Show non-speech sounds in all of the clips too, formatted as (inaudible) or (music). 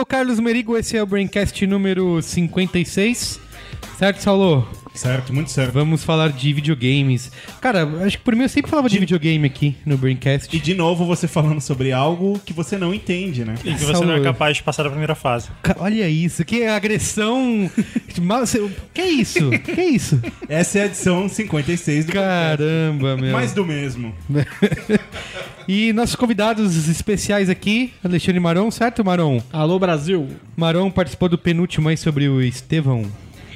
Sou o Carlos Merigo, esse é o Braincast número 56. Certo, Saulo? Certo, muito certo. Vamos falar de videogames. Cara, acho que por mim eu sempre falava de videogame aqui no Braincast. E de novo você falando sobre algo que você não entende, né? E que você não é capaz de passar da primeira fase. Ca- Olha isso, que agressão. (laughs) Mal- você- Que isso? Que isso? Essa é a edição 56 do Caramba, meu. Mais do mesmo. (laughs) E nossos convidados especiais aqui, Alexandre Maron, certo, Maron? Alô, Brasil. Maron participou do penúltimo aí sobre o Estevão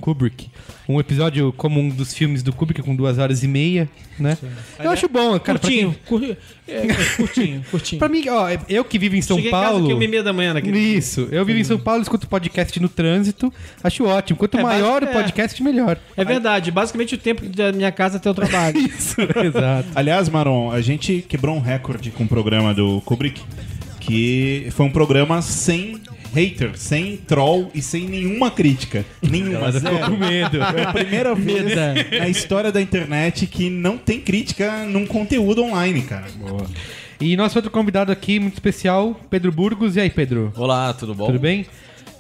Kubrick. Um episódio como um dos filmes do Kubrick com duas horas e meia, né? Eu acho bom, cara. pra curtinho, quem- cur- é, é, curtinho, (laughs) curtinho. Pra mim, ó, eu que vivo em São Cheguei em casa Paulo. que é meia da manhã naquele Isso, eu vivo em São Paulo, escuto podcast no trânsito, acho ótimo. Quanto É, maior o é. podcast, melhor. É verdade, basicamente o tempo da minha casa até o trabalho. (laughs) Isso, exato. Aliás, Maron, a gente quebrou um recorde com o programa do Kubrick, que foi um programa sem hater, sem troll e sem nenhuma crítica. Nenhuma. Ela ficou com medo. É a primeira vez Meda. na história da internet que não tem crítica num conteúdo online, cara. E nosso outro convidado aqui, muito especial, Pedro Burgos. E aí, Pedro? Olá, tudo bom? Tudo bem?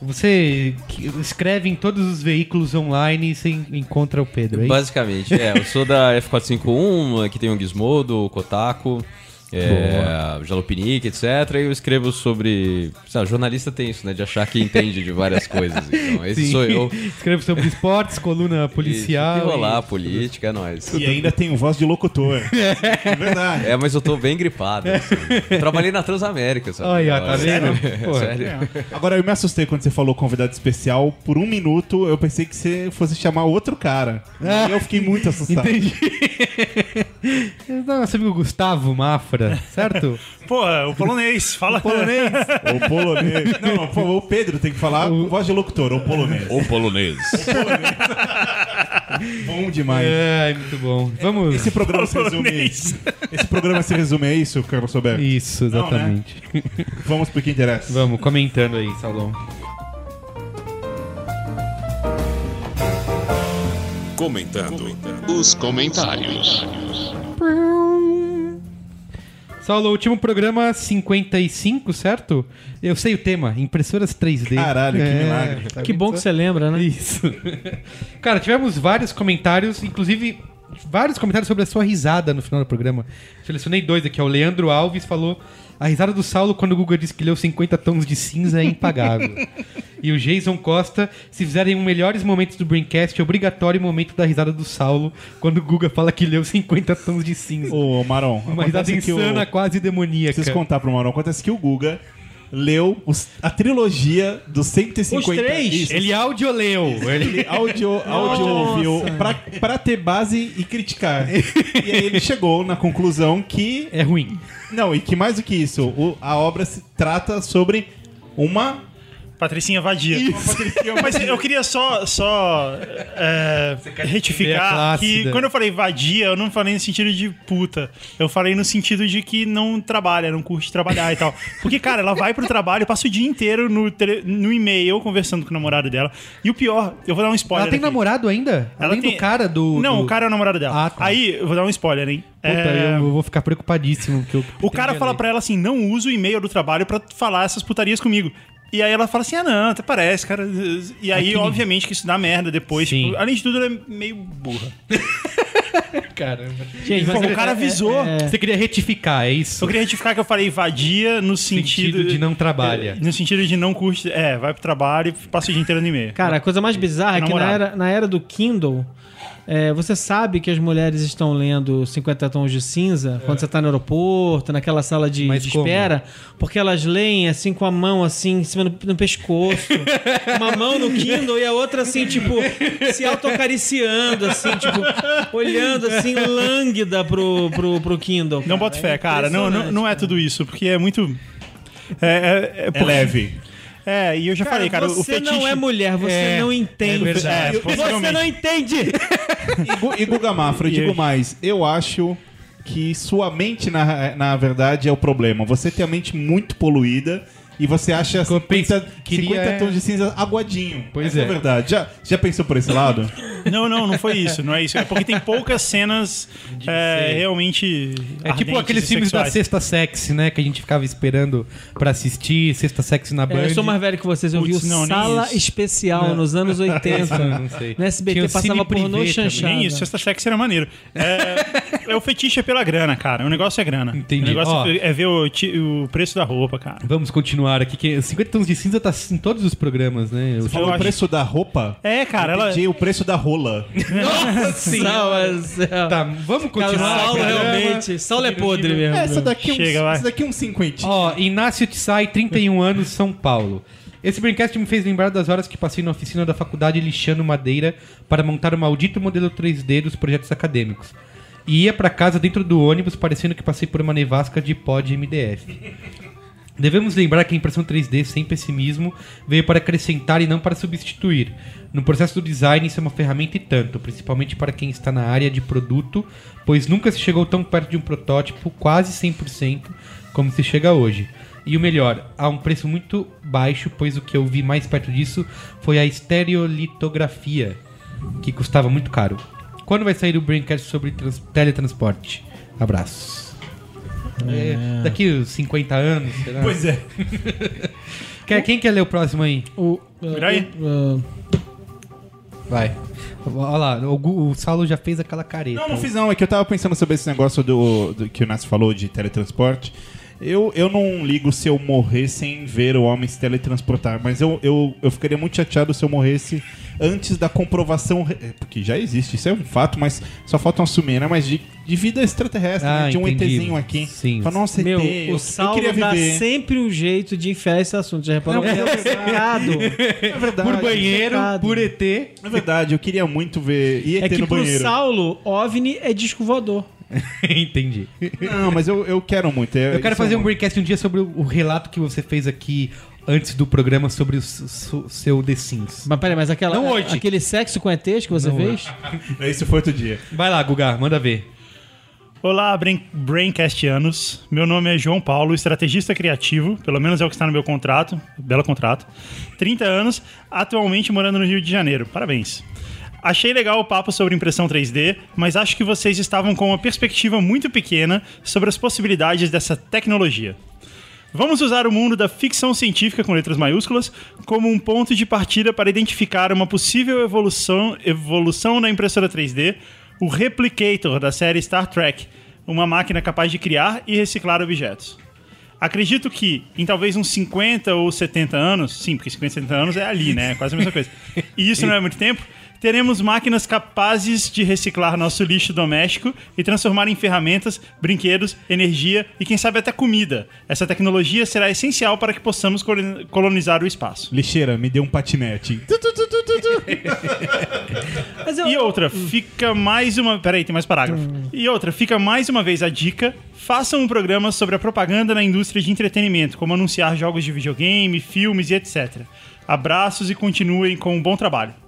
Você escreve em todos os veículos online e você encontra o Pedro, é isso? Basicamente, é. Eu sou da F451, aqui tem o Gizmodo, o Kotaku, é, Jalopnik, etc. E eu escrevo sobre. lá, jornalista tem isso, né? De achar que entende de várias coisas. Então, esse Sim. sou eu. (laughs) Escrevo sobre esportes, coluna policial. Isso, rolar, e- política, é nóis. E ainda tem voz de locutor. (laughs) É verdade. É, mas eu tô bem gripado. assim. Eu trabalhei na Transamérica, sabe? Olha, tá vendo? Sério? (laughs) Agora, eu me assustei quando você falou convidado especial. Por um minuto, eu pensei que você fosse chamar outro cara. E eu fiquei muito assustado. Entendi. Nosso amigo Gustavo Mafra, certo? (laughs) Porra, o polonês, fala. Polonês. O polonês. (laughs) Não, não, por favor, o Pedro tem que falar voz de locutor, o polonês. O polonês. (laughs) Bom demais. É, muito bom. Vamos. Esse programa se resume a isso. Esse programa se resume a isso, Carlos Sober. Isso, Não, né? exatamente. Vamos pro que interessa. Vamos, comentando aí, Saulão. Comentando os comentários. Saulo, último programa 55, certo? Eu sei o tema, impressoras 3D. Caralho, que milagre. tá que bom só? que você lembra, né? Isso. Cara, tivemos vários comentários, inclusive vários comentários sobre a sua risada no final do programa. Selecionei dois aqui, ó. O Leandro Alves falou: a risada do Saulo quando o Guga disse que leu 50 tons de cinza é impagável. e o Jason Costa, se fizerem um melhores momentos do Braincast, é obrigatório o momento da risada do Saulo quando o Guga fala que leu 50 tons de cinza. Ô, Maron, Uma risada que o- insana, quase demoníaca. Preciso contar pro Maron. Acontece que o Guga leu os- a trilogia dos 150... Os três? Isso. Ele audioleu. Ele... Ele audio, audio (laughs) ouviu pra, pra ter base e criticar. (laughs) e aí ele chegou na conclusão que. É ruim. Não, e que mais do que isso, o- a obra se trata sobre uma. Patricinha vadia. Mas eu queria só, só é, retificar que quando eu falei vadia, eu não falei no sentido de puta. Eu falei no sentido de que não trabalha, não curte trabalhar e tal. Porque, cara, ela vai pro trabalho, passa o dia inteiro no, tele- no e-mail conversando com o namorado dela. E o pior, eu vou dar um spoiler. Ela tem aqui. namorado ainda? Ela Além tem- do cara do. Não, do- o cara é o namorado dela. Ah, tá. Aí, eu vou dar um spoiler, hein? Puta, É, eu vou ficar preocupadíssimo. porque eu O cara fala pra ela assim: não usa o e-mail do trabalho pra falar essas putarias comigo. E aí ela fala assim: ah, não, até parece, cara. E aí, Aquele- obviamente, que isso dá merda depois. Sim. Tipo, além de tudo, ela é meio burra. (laughs) Caramba. Gente, Pô, o cara é- avisou. é- Você queria retificar, é isso? Eu queria retificar que eu falei vadia no Sentido sentido. de não trabalha. No sentido de não curte. É, vai pro trabalho e passa o dia inteiro no e-mail. Cara, a coisa mais bizarra é que na era, na era do Kindle, é, você sabe que as mulheres estão lendo 50 tons de cinza quando você tá no aeroporto, naquela sala de, de como? espera, porque elas leem assim com a mão assim em cima do, no pescoço, (laughs) uma mão no Kindle e a outra assim, tipo, se autocariciando, assim, tipo, olhando assim, lânguida pro, pro, pro Kindle. Não cara. boto fé, É cara. Não, não, não é tudo isso, porque é muito. É, é, é, É leve. É, e eu já falei, cara, o você fetiche. não é mulher, você É, não entende. é verdade. É, você não entende. E, e Guga Mafra, eu digo mais. Eu acho que sua mente, na, na verdade, é o problema. Você tem a mente muito poluída e você acha Eu penso- 50, queria- 50 tons de cinza aguadinho. Pois Essa é. é. a verdade. Já, já pensou por esse lado? Não, não, não foi isso. Não é isso. É porque tem poucas cenas é, realmente. É tipo aqueles filmes da. Sexta Sexy, né? Que a gente ficava esperando pra assistir. Sexta Sexy na Band. É, eu sou mais velho que vocês, eu vi Putz, o não, Sala. Especial nos anos (laughs) 80. Não sei. No SBT Tinha passava pornô também. chanchada. Nem isso, Sexta Sexy era maneiro. É, (laughs) é o fetiche é pela grana, cara. O negócio é grana. Entendi. O negócio Ó. é ver o, o preço da roupa, cara. Vamos continuar aqui. Que 50 tons de cinza tá em todos os programas, né? Eu- Falou o acho- preço da roupa? É, cara, ela. Entendi, o preço da rola. (laughs) Nossa, Tá, vamos continuar. Saulo realmente. Saulo é podre mesmo. Essa daqui, uns, Chega, vai. essa daqui é uns 50. Ó, Inácio Tsai, 31 (laughs) anos, São Paulo. Esse Braincast me fez lembrar das horas que passei na oficina da faculdade lixando madeira para montar o maldito modelo 3D dos projetos acadêmicos. E ia pra casa dentro do ônibus parecendo que passei por uma nevasca de pó de MDF. Devemos lembrar que a impressão 3D, sem pessimismo, veio para acrescentar e não para substituir. No processo do design, isso é uma ferramenta e tanto, principalmente para quem está na área de produto, pois nunca se chegou tão perto de um protótipo, quase 100%, como se chega hoje. E o melhor, a um preço muito baixo, pois o que eu vi mais perto disso foi a estereolitografia, que custava muito caro. Quando vai sair o Braincast sobre trans- teletransporte? Abraços. É, daqui uns 50 anos, será? Pois é. (laughs) Quer, quem quer ler o próximo aí? O, Vira aí. uh, Vai. Olha lá, o, o Saulo já fez aquela careta. Não, não fiz não. É que eu tava pensando sobre esse negócio do, do que o Nassi falou de teletransporte. Eu, eu não ligo se eu morrer sem ver o homem se teletransportar, mas eu, eu, eu ficaria muito chateado se eu morresse antes da comprovação. re- Porque já existe, isso é um fato, mas só falta assumir, né? Mas de, de vida extraterrestre, Ah, né? De um entendi. ETzinho aqui. Sim. Fala, nossa, meu, ET, o eu, eu Saulo queria dá viver. sempre um jeito de enfiar esse assunto. Já reparou? Não, é é obcecado. É verdade. Por banheiro, secado. por ET. É verdade, eu queria muito ver. E ET É que no pro banheiro. Saulo, OVNI é disco voador. (laughs) Entendi. Não, mas eu, eu quero muito. Eu quero fazer um Braincast um dia sobre o, o relato que você fez aqui antes do programa sobre o su- seu The Sims. Mas peraí, mas aquela, Não hoje. aquele sexo com ETs que você Não fez? (laughs) Isso foi outro dia. Vai lá, Guga, manda ver. Olá, Brain, Braincastianos. Meu nome é João Paulo, estrategista criativo, pelo menos é o que está no meu contrato, belo contrato. 30 anos, atualmente morando no Rio de Janeiro. Parabéns. Achei legal o papo sobre impressão 3D, mas acho que vocês estavam com uma perspectiva muito pequena sobre as possibilidades dessa tecnologia. Vamos usar o mundo da ficção científica com letras maiúsculas como um ponto de partida para identificar uma possível evolução, evolução na impressora 3D, o Replicator da série Star Trek, uma máquina capaz de criar e reciclar objetos. Acredito que em talvez uns 50 ou 70 anos, sim, porque 50 70 anos é ali, né? É quase a mesma coisa. E isso não é muito tempo. Teremos máquinas capazes de reciclar nosso lixo doméstico e transformar em ferramentas, brinquedos, energia e quem sabe até comida. Essa tecnologia será essencial para que possamos coloni- colonizar o espaço. Lixeira, me deu um patinete. Tu, tu, tu, tu, tu, tu. Mas eu, E outra, fica mais uma. Peraí, tem mais parágrafo. E outra, fica mais uma vez a dica: façam um programa sobre a propaganda na indústria de entretenimento, como anunciar jogos de videogame, filmes e etc. Abraços e continuem com um bom trabalho.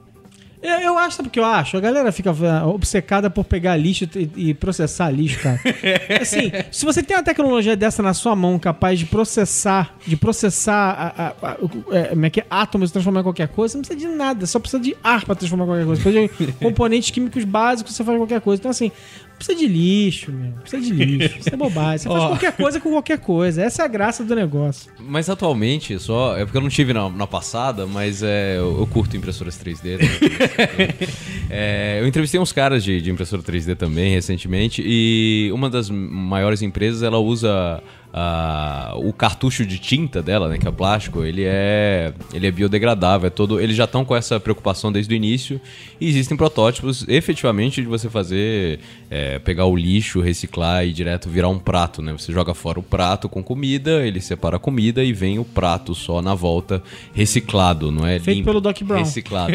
Eu, eu acho, sabe o que eu acho? A galera fica ah, obcecada por pegar lixo e, e processar lixo, cara. (laughs) assim, se você tem uma tecnologia dessa na sua mão, capaz de processar, de processar a, a- a- é, é é, átomos e transformar em qualquer coisa, você não precisa de nada, só precisa de ar pra transformar em qualquer coisa. Precisa de (laughs) componentes químicos básicos, você faz qualquer coisa. Então, assim, precisa de lixo, meu. Precisa de lixo. Isso é bobagem. Você (laughs) faz Ó. qualquer coisa com qualquer coisa. Essa é a graça do negócio. Mas atualmente, só. É porque eu não tive na, na passada, mas é, eu, eu curto impressoras 3D. também. (laughs) É, eu entrevistei uns caras de, de impressora 3D também recentemente. E uma das maiores empresas ela usa. Ah, o cartucho de tinta dela, né, que é plástico, ele é, ele é biodegradável, é todo, eles já estão com essa preocupação desde o início e existem protótipos efetivamente de você fazer, é, pegar o lixo, reciclar e direto virar um prato, né? Você joga fora o prato com comida, ele separa a comida e vem o prato só na volta reciclado, não é? Feito limpo, pelo Doc Brown. Reciclado.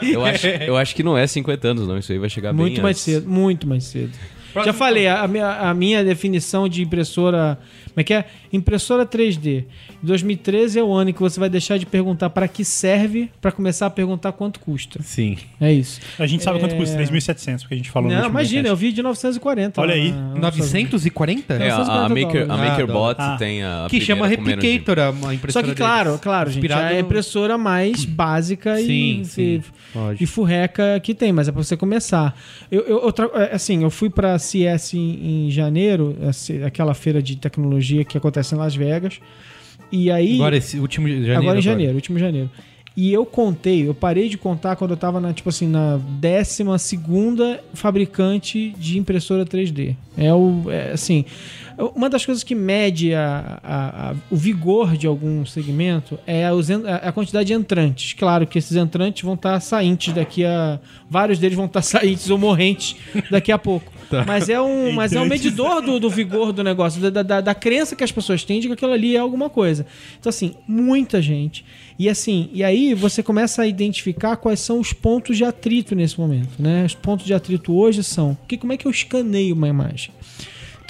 eu, acho, eu acho que não é 50 anos, não. Isso aí vai chegar bem Muito mais antes. cedo. Muito mais cedo. Já falei, a, minha, a minha definição de impressora. Como é que é? Impressora 3D. 2013 é o ano em que você vai deixar de perguntar para que serve para começar a perguntar quanto custa. Sim. É isso. A gente sabe quanto É. custa, 3.700, porque a gente falou no Não, imagina, eu vi de 940. Olha aí. na- 940? É, a, a 950 Maker, a. MakerBot Ah, tem a. que chama Replicator, a uma Só impressora que, claro, deles. claro, gente, Inspirado é a no- impressora mais básica Sim, e, sim, e, e furreca que tem, mas é pra você começar. Eu, eu, eu tra- é, assim, eu fui pra CS em, em janeiro, essa- aquela feira de tecnologia que acontece em Las Vegas, e aí... Agora, esse último janeiro. Agora em janeiro, último janeiro. E eu contei, eu parei de contar quando eu tava na, tipo assim, na décima segunda fabricante de impressora 3D. É o, é, assim, uma das coisas que mede a, a- a- o vigor de algum segmento é a, quantidade de entrantes. Claro que esses entrantes vão estar saintes daqui a... Vários deles vão estar (laughs) saintes ou morrentes daqui a pouco. (laughs) Mas é um, mas é um medidor do, do vigor do negócio, da, da, da crença que as pessoas têm de que aquilo ali é alguma coisa. Então, assim, muita gente. E assim, e aí você começa a identificar quais são os pontos de atrito nesse momento, né? Os pontos de atrito hoje são, que, como é que eu escaneio uma imagem?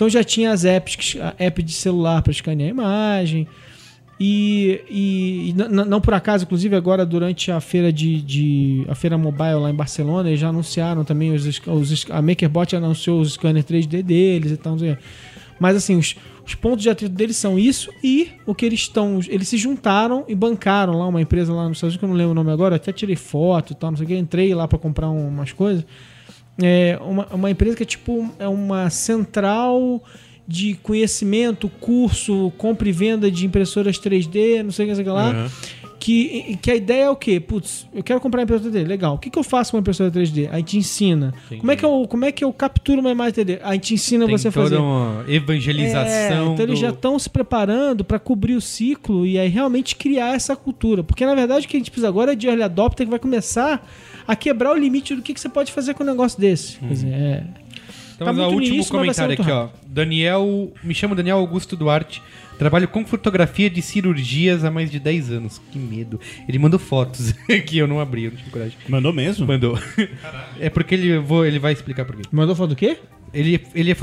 Então já tinha as apps, app de celular para escanear a imagem. E, e- e não por acaso, inclusive agora durante a feira de, de- a feira mobile lá em Barcelona, eles já anunciaram também os, os a MakerBot anunciou os scanners 3D deles e tal. Mas assim, os, os pontos de atrito deles são isso e o que eles estão. Eles se juntaram e bancaram lá uma empresa lá nos Estados Unidos, que eu não lembro o nome agora, até tirei foto e tal, não sei o que, entrei lá para comprar um- umas coisas. É uma, uma empresa que é tipo é uma central de conhecimento, curso, compra e venda de impressoras 3D, não sei o que, sei lá. Que, que a ideia é o quê? Putz, eu quero comprar uma impressora 3D. Legal. O que, que eu faço com uma impressora 3D? A gente ensina. Como é, que eu, como é que eu capturo uma imagem 3D? A gente ensina Tem você a fazer. uma evangelização. É, então eles do- já estão se preparando para cobrir o ciclo e aí realmente criar essa cultura. Porque na verdade o que a gente precisa agora é de early adopter que vai começar a quebrar o limite do que, que você pode fazer com um negócio desse. Quer dizer, é. Então, Tá muito último comentário aqui, muito ó. Daniel. Me chamo Daniel Augusto Duarte. Trabalho com fotografia de cirurgias há mais de 10 anos. Que medo. Ele mandou fotos (laughs) que eu não abri, eu não tive coragem. Mandou mesmo? Mandou. É porque ele, vou, ele vai explicar por quê. Mandou foto do quê? Ele, ele é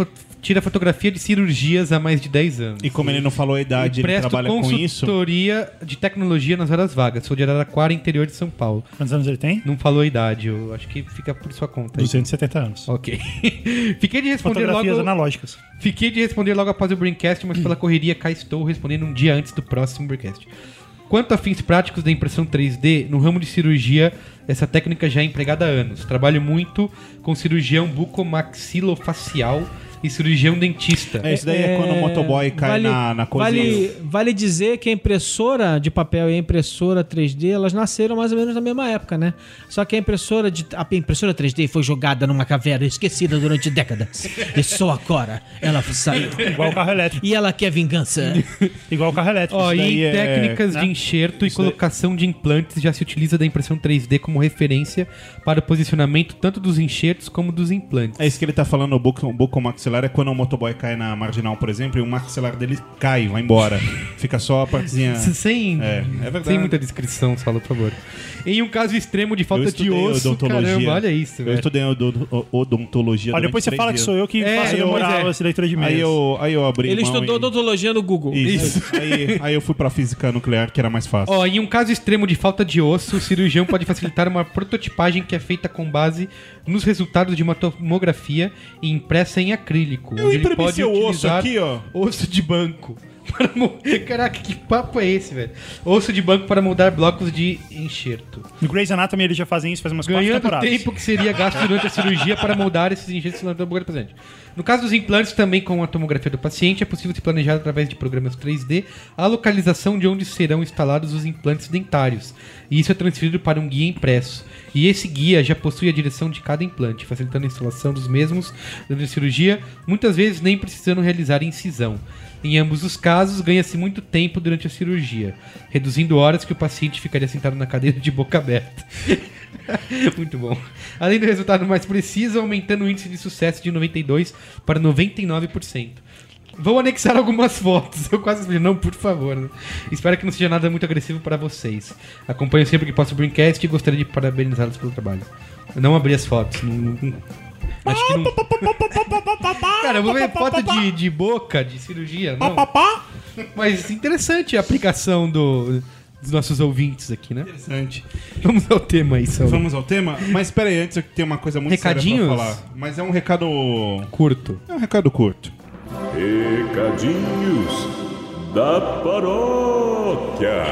tira fotografia de cirurgias há mais de 10 anos. E como ele não falou a idade, ele trabalha com isso. consultoria de tecnologia nas horas vagas. Sou de Araraquara, interior de São Paulo. Quantos anos ele tem? Não falou a idade, eu acho que fica por sua conta. aí. 270 anos. Ok. (laughs) Fiquei de responder Fotografias logo. analógicas. Fiquei de responder logo após o Braincast, mas pela correria cá estou respondendo um dia antes do próximo Braincast. Quanto a fins práticos da impressão 3D, no ramo de cirurgia, essa técnica já é empregada há anos. Trabalho muito com cirurgião bucomaxilofacial e cirurgião dentista. É, isso daí é, quando o motoboy cai na, na coisa. Vale, vale dizer que a impressora de papel e a impressora 3D, elas nasceram mais ou menos na mesma época, né? Só que a impressora de a impressora 3D foi jogada numa caverna esquecida durante décadas. e só agora ela saiu. Igual o carro elétrico. E ela quer vingança. (laughs) Igual o carro elétrico. Isso e daí em é- técnicas né? de enxerto e Isso daí- colocação de implantes já se utiliza da impressão 3D como referência para o posicionamento tanto dos enxertos como dos implantes. É isso que ele tá falando, o buco, o bucomaxilar é quando o motoboy cai na marginal, por exemplo, e o maxilar dele cai, vai embora. (laughs) Fica só a partezinha. Sem, É, é verdade. sem muita descrição, Saulo, por favor. Em um caso extremo de falta eu de estudei osso, odontologia. caramba, olha isso, Eu velho. estudei odo- odontologia. Durante depois você fala que dias. sou eu que É, faço eu- mas é. essa leitura de meios. Aí eu, aí eu abri Ele estudou e- odontologia no Google. Isso. (laughs) aí, aí eu fui pra física nuclear, que era mais fácil. Ó, em um caso extremo de falta de osso, o cirurgião pode facilitar uma prototipagem que é feita com base nos resultados de uma tomografia e impressa em acrílico. eu onde ele pode seu osso utilizar aqui, ó. Osso de banco. (laughs) Caraca, que papo é esse, velho? Osso de banco para moldar blocos de enxerto. No Grey's Anatomy eles já fazem isso faz umas quatro Ganhando temporadas. tempo que seria gasto durante a cirurgia para moldar esses enxertos na tomografia do paciente. No caso dos implantes, também com a tomografia do paciente, é possível se planejar através de programas 3D a localização de onde serão instalados os implantes dentários. E isso é transferido para um guia impresso. E esse guia já possui a direção de cada implante, facilitando a instalação dos mesmos durante a cirurgia, muitas vezes nem precisando realizar incisão. Em ambos os casos, ganha-se muito tempo durante a cirurgia, reduzindo horas que o paciente ficaria sentado na cadeira de boca aberta. (laughs) (laughs) Muito bom. Além do resultado mais preciso, aumentando o índice de sucesso de 92% para 99%. Vou anexar algumas fotos. Eu quase falei, não, por favor. Espero que não seja nada muito agressivo para vocês. Acompanho sempre que posso o Braincast e gostaria de parabenizá-los pelo trabalho. Eu não abri as fotos. Não, não- Acho que não... (laughs) Cara, eu vou ver foto de, de boca, de cirurgia, não. Mas interessante a aplicação do, dos nossos ouvintes aqui, né? Interessante. Vamos ao tema aí, Saulo. Vamos ao tema? Mas espera aí, antes eu tenho uma coisa muito séria Recadinhos? pra falar. Mas é um recado... Curto. É um recado curto. Recadinhos da paróquia.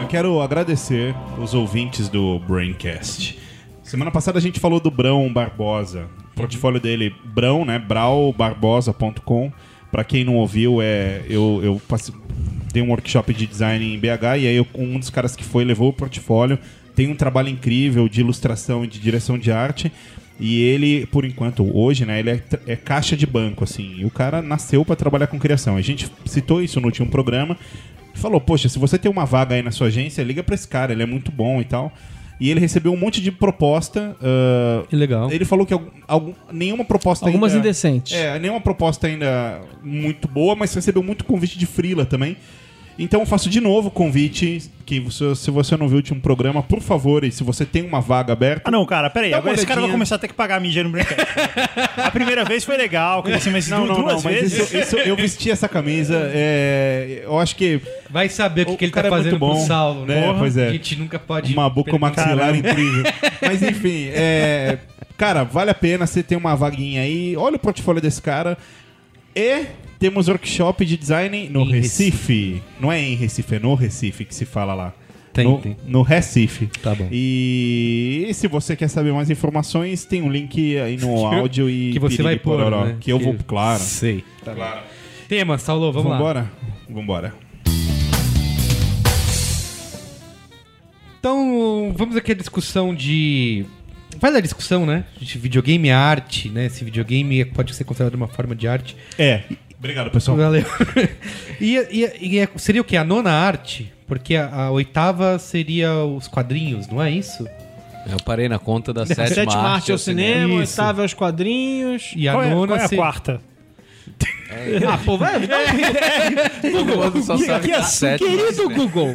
Eu quero agradecer os ouvintes do Braincast. Semana passada a gente falou do Brão Barbosa. O portfólio dele, Brão, né? braubarbosa.com. Pra quem não ouviu, é eu, eu passe- dei um workshop de design em BH e aí eu- um dos caras que foi levou o portfólio. Tem um trabalho incrível de ilustração e de direção de arte. E ele, por enquanto, hoje, né, ele é, é caixa de banco, assim. E o cara nasceu pra trabalhar com criação. A gente citou isso no último programa. Falou, poxa, se você tem uma vaga aí na sua agência, liga pra esse cara, ele é muito bom e tal. E ele recebeu um monte de proposta. Que legal. Ele falou que algum, nenhuma proposta Algumas ainda... indecentes. É, nenhuma proposta ainda muito boa, mas recebeu muito convite de freela também. Então eu faço de novo o convite, que você- se você não viu o último programa, por favor, e se você tem uma vaga aberta... Ah, não, cara, peraí. Agora esse cara vai começar a ter que pagar a mídia no brinquedo. a primeira vez foi legal, assim, mas Não, du- não, duas não, mas vezes. isso, isso- eu vesti essa camisa, é, eu acho que Vai saber o que, que ele cara tá é muito fazendo com bom, o Saulo, né? né? Pois é. A gente nunca pode... uma boca maxilar incrível. Mas enfim, é, cara, vale a pena você ter uma vaguinha aí. Olha o portfólio desse cara. E temos workshop de design no Em Recife. Não é em Recife, é no Recife que se fala lá. Tem, no, tem. no Recife. Tá bom. E, se você quer saber mais informações, tem um link aí no (laughs) áudio e que você vai pôr, pororó, né? Que eu vou, claro. Sei. claro. Tema, Saulo, vamos lá. Vambora? Vambora. Então, vamos aqui à discussão de. Vai da discussão, né? De videogame é arte, né? Se videogame pode ser considerado uma forma de arte. É. Obrigado, pessoal. Valeu. (laughs) e e- e é- seria o que? A nona arte? Porque a, a oitava seria os quadrinhos, não é isso? Eu parei na conta da (laughs) A sétima, sétima arte é o cinema, Isso. oitava é os quadrinhos. E a Qual é, nona qual é a seria- quarta? Ah, pô, vai. Todo mundo só sabe da sétima. Querido Google.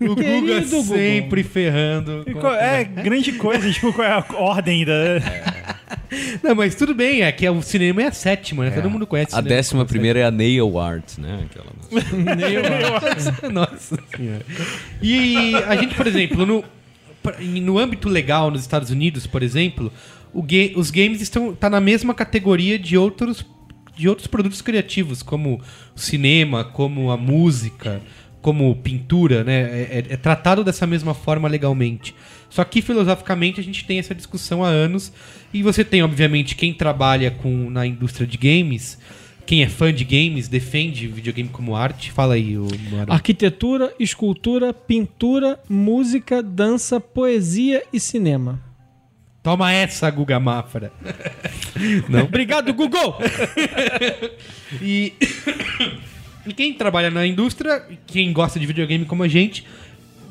O Guga Querido Google. sempre ferrando. E qual- É grande coisa, tipo, qual é a ordem da. Não, mas tudo bem, é que o cinema é a sétima, né? Todo mundo conhece. A cinema décima primeira é a Nail Art, né? Aquela... (laughs) Nossa senhora. E a gente, por exemplo, no, no âmbito legal nos Estados Unidos, por exemplo, o ga- os games estão tá na mesma categoria de outros, de outros produtos criativos, como o cinema, como a música, como pintura, né? É, é- é tratado dessa mesma forma legalmente. Só que filosoficamente a gente tem essa discussão há anos e você tem, obviamente, quem trabalha com, na indústria de games, quem é fã de games, defende videogame como arte. Fala aí, o. Arquitetura, escultura, pintura, música, dança, poesia e cinema. Toma essa, Guga Mafra. Obrigado, Google! E, e quem trabalha na indústria, quem gosta de videogame como a gente,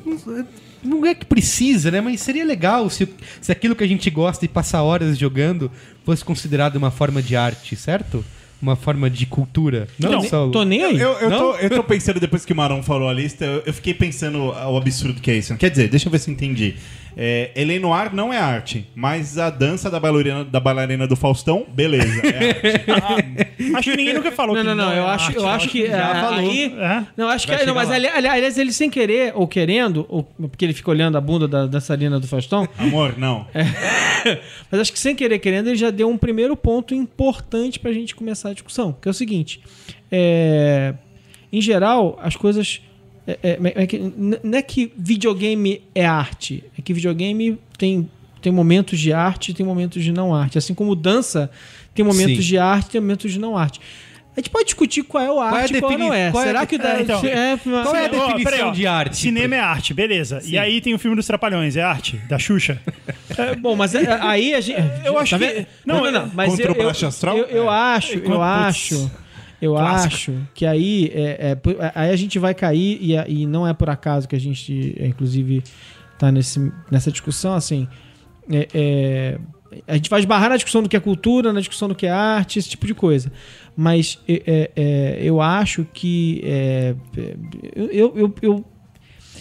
não- não é que precisa, né? Mas seria legal se, se aquilo que a gente gosta e passar horas jogando fosse considerado uma forma de arte, certo? Uma forma de cultura. Não, Não, Saulo? Tô nem aí. Eu, eu, Não? tô, eu tô pensando, depois que o Marão falou a lista, eu, eu fiquei pensando o absurdo que é isso. Quer dizer, deixa eu ver se eu entendi. É, Noir não é arte, mas a dança da bailarina, da bailarina do Faustão, beleza. É arte. (laughs) Acho que ninguém nunca falou Não, que não, não. é Eu acho, arte, eu acho que já é, falou. aí. É? Não, acho que. Vai Não, mas ali- ali- aliás, ele sem querer ou querendo, ou porque ele fica olhando a bunda da dançarina do Faustão, (laughs) Amor, não. mas acho que sem querer querendo, ele já deu um primeiro ponto importante pra gente começar a discussão. Que é o seguinte: é, em geral, as coisas. É- é- é que- não é que videogame é arte, é que videogame tem, tem momentos de arte e tem momentos de não arte. Assim como dança tem momentos Sim. de arte e tem momentos de não arte. A gente pode discutir qual é o é a arte e qual defini- não é. qual é Será de- que dá, É, então. é, Qual é a definição peraí, ó. de arte? Cinema é arte, beleza. E aí tem o filme dos Trapalhões, é arte? Da Xuxa? É, bom, mas é- é- aí a gente. Eu acho tá que- não, Não, não, não. Mas contra eu, o Baixo eu, Astral? eu, eu É. acho, eu Putz. acho. Eu acho que aí, é, é, por- aí a gente vai cair, e, e não é por acaso que a gente, é, inclusive, tá nesse, nessa discussão, assim. é, é, a gente vai esbarrar na discussão do que é cultura, na discussão do que é arte, esse tipo de coisa. Mas é, é, é, eu acho que. é, é, eu, eu, eu-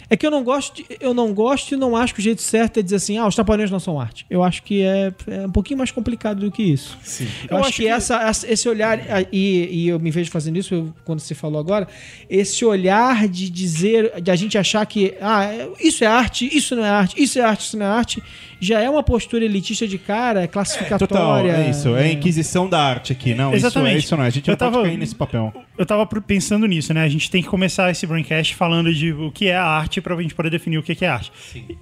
É que eu não gosto, de- eu não gosto e não acho que o jeito certo é dizer assim, ah, os trapalhões não são arte. Eu acho que é, é um pouquinho mais complicado do que isso. Sim. Eu, Eu acho, acho que, que- Essa, essa- esse olhar, e, e eu me vejo fazendo isso eu- quando você falou agora, esse olhar de dizer, de a gente achar que, ah, é- isso é arte, isso não é arte, isso é arte, isso não é arte, já é uma postura elitista de cara, é Total, classificatória. é isso. É a inquisição da arte aqui. Não, Exatamente. isso é isso não é. A gente Eu não pode tava- cair nesse papel. Eu tava pensando nisso, né? A gente tem que começar esse Braincast falando de o que é a arte pra gente poder definir o que é arte.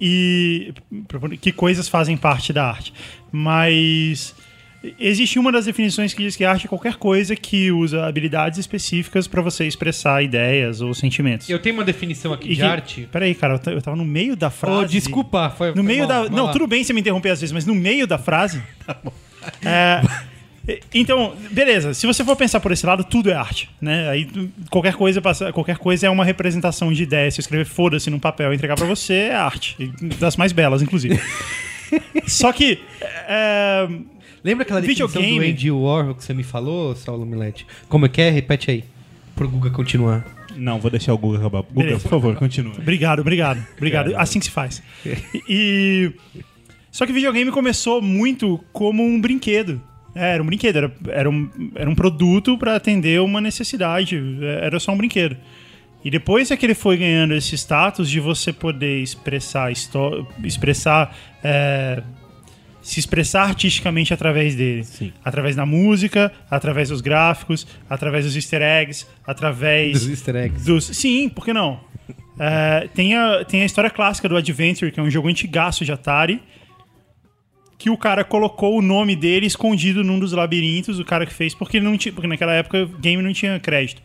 E pra poder- que coisas fazem parte da arte. Mas existe uma das definições que diz que arte é qualquer coisa que usa habilidades específicas pra você expressar ideias ou sentimentos. Eu tenho uma definição aqui E de que- arte. Peraí, cara, eu ta- eu tava no meio da frase. Oh, desculpa, foi, No meio mal, da. Não, lá. tudo bem você me interromper às vezes, mas no meio da frase. (laughs) É, então, beleza. Se você for pensar por esse lado, tudo é arte, né? Aí qualquer coisa passa, qualquer coisa é uma representação de ideia. Se eu escrever foda-se num papel e entregar pra você, é arte. Das mais belas, inclusive. (laughs) Só que. é, Lembra aquela definição Videogame. do Andy Warhol que você me falou, Saulo Milete? Como é que é? Repete aí. Pro Guga continuar. Não, vou deixar o Google acabar. Google, Beleza. por favor, continua. Obrigado, obrigado. Obrigado. Assim que se faz. E. Só que o videogame começou muito como um brinquedo. É, Era um brinquedo, era, era, um, era um produto para atender uma necessidade. é, Era só um brinquedo. E depois é que ele foi ganhando esse status de você poder expressar, expressar é, se expressar artisticamente através dele. Através da música, através dos gráficos, através dos easter eggs, através Dos easter eggs. dos- sim, por que não? É, tem, a, tem a história clássica do Adventure, que é um jogo antigaço de Atari, que o cara colocou o nome dele escondido num dos labirintos, o cara que fez, porque, não tinha, porque naquela época o game não tinha crédito.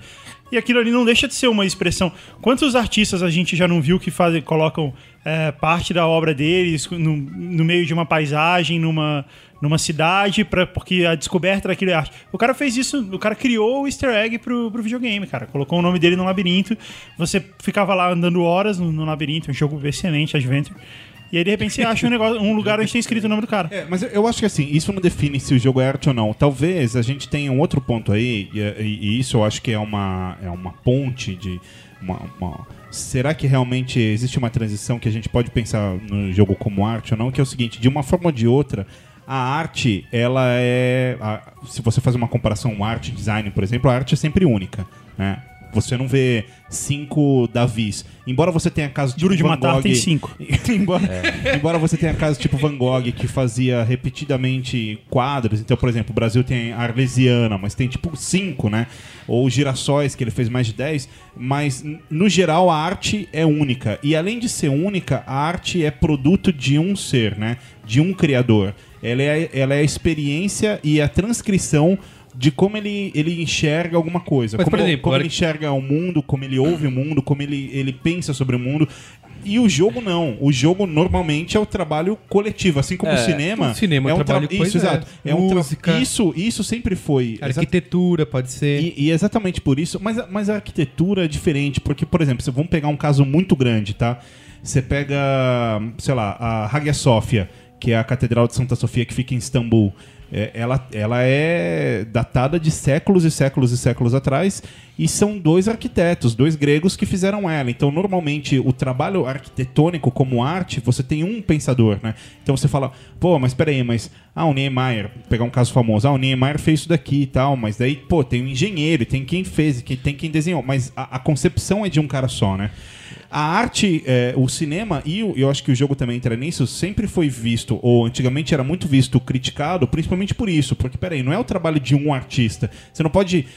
E aquilo ali não deixa de ser uma expressão. Quantos artistas a gente já não viu que fazem, colocam é, parte da obra deles no, no meio de uma paisagem, numa, numa cidade, pra, porque a descoberta daquilo é arte. O cara fez isso, o cara criou o easter egg pro, pro videogame, cara. Colocou o nome dele no labirinto, você ficava lá andando horas no, no labirinto, um jogo excelente, Adventure. E aí, de repente, você acha um, negócio, um lugar onde tem escrito o nome do cara. É, mas eu, acho que assim, isso não define se o jogo é arte ou não. Talvez a gente tenha um outro ponto aí, e, e- e isso eu acho que é uma, é uma ponte de. Uma, uma- será que realmente existe uma transição que a gente pode pensar no jogo como arte ou não? Que é o seguinte, de uma forma ou de outra, a arte, ela é. a- se você faz uma comparação arte design, por exemplo, a arte é sempre única. Né? Você não vê cinco Davis. Embora você tenha casos tipo Duro de Van matar Gogh- tem cinco. (laughs) embora, embora você tenha casos tipo Van Gogh que fazia repetidamente quadros, então, por exemplo, o Brasil tem a Arlesiana, mas tem tipo cinco, né? Ou Girassóis, que ele fez mais de 10, mas no geral a arte é única. E além de ser única, a arte é produto de um ser, né? De um criador. Ela é, ela é a experiência e a transcrição de como ele, ele enxerga alguma coisa. Mas, como, por exemplo, como ele enxerga o mundo, como ele ouve o mundo, como ele, ele pensa sobre o mundo. E o jogo não. O jogo normalmente é o trabalho coletivo, assim como É, o cinema. o cinema é um trabalho, tra- pois Isso, é. exato. É um Música. Isso, isso sempre foi. Arquitetura, pode ser. E, e exatamente por isso. Mas, a- mas a arquitetura é diferente, porque, por exemplo, se- vamos pegar um caso muito grande, tá? Você pega, sei lá, a Hagia Sophia, que é a Catedral de Santa Sofia que fica em Istambul. É, ela, ela é datada de séculos e séculos e séculos atrás e são dois arquitetos, dois gregos que fizeram ela. Então, normalmente, o trabalho arquitetônico como arte, você tem um pensador, né? Então você fala, pô, mas peraí, mas ah, o Niemeyer, pegar um caso famoso, ah, o Niemeyer fez isso daqui e tal, mas daí, pô, tem um engenheiro, tem quem fez, tem quem desenhou, mas a, a concepção é de um cara só, né? A arte, é, o cinema e eu acho que o jogo também entra nisso, sempre foi visto, ou antigamente era muito visto, criticado, principalmente por isso, porque peraí, não é o trabalho de um artista. Você não pode.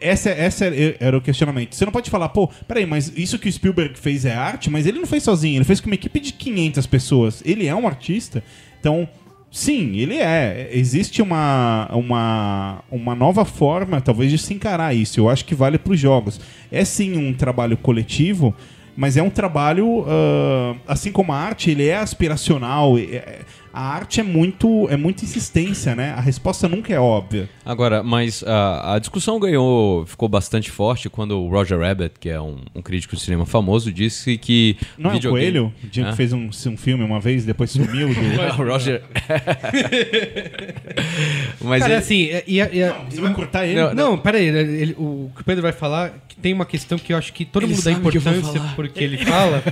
Essa, essa era o questionamento. Você não pode falar, pô, peraí, mas isso que o Spielberg fez é arte, mas ele não fez sozinho, ele fez com uma equipe de 500 pessoas. Ele é um artista, então. Sim, ele é. Existe uma, uma, uma nova forma, talvez, de se encarar isso. Eu acho que vale para os jogos. É sim um trabalho coletivo, mas é um trabalho, ah, assim como a arte, ele é aspiracional. é- a arte é muito, é muita insistência, né? A resposta nunca é óbvia. Agora, mas a, a discussão ganhou, ficou bastante forte quando o Roger Rabbit, que é um, um crítico de cinema famoso, disse que Não é o videogame- Coelho? O dia Hã? que fez um, um filme uma vez, depois sumiu do... (laughs) o Roger. (laughs) mas Cara, ele- assim, é- e, a- e a- Você vai cortar ele? Não, Não, peraí, ele- o que o Pedro vai falar que tem uma questão que eu acho que todo Ele mundo dá o importância porque ele fala,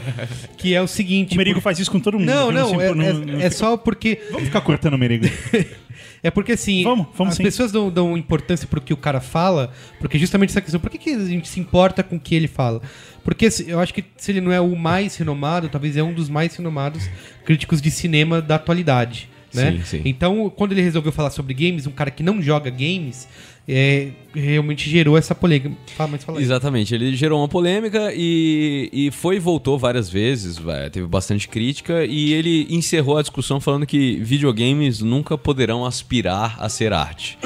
que é o seguinte. O Merigo por- faz isso com todo mundo. Não, não, é, não- é- não- é só porque. Vamos ficar cortando o merigo. (laughs) É porque assim, Vamos, vamos as sim. pessoas dão, dão importância pro que o cara fala, porque justamente essa questão, por que, que a gente se importa com o que ele fala? Porque se- eu acho que se ele não é o mais renomado, talvez é um dos mais renomados críticos de cinema da atualidade. Né? Sim, sim. Então, quando ele resolveu falar sobre games, um cara que não joga games, é, realmente gerou essa polêmica. Fala, fala. Exatamente, ele gerou uma polêmica e, e foi e voltou várias vezes, teve bastante crítica e ele encerrou a discussão falando que videogames nunca poderão aspirar a ser arte.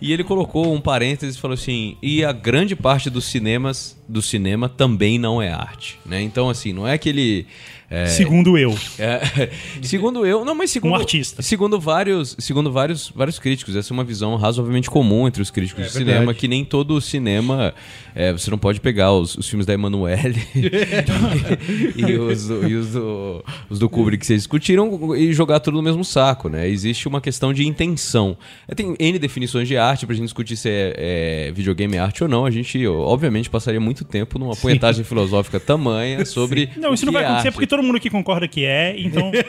E ele colocou um parênteses e falou assim: e a grande parte dos cinemas do cinema também não é arte, né? Então assim, não é que ele é, Segundo eu. é, (laughs) segundo eu, não, mas segundo Um artista. Segundo vários, segundo vários, vários críticos, essa é uma visão razoavelmente comum entre os críticos de cinema, verdade. que nem todo cinema, é, você não pode pegar os, os filmes da Emanuele (laughs) e, os, do- e os do, os do Kubrick que vocês discutiram e jogar tudo no mesmo saco, né? Existe uma questão de intenção. É, Tem N definições de arte pra gente discutir se é, é videogame arte ou não. A gente, obviamente, passaria muito tempo numa punhetagem filosófica tamanha sobre. Não, isso o não vai é acontecer arte. porque todo mundo aqui concorda que é, então. (laughs)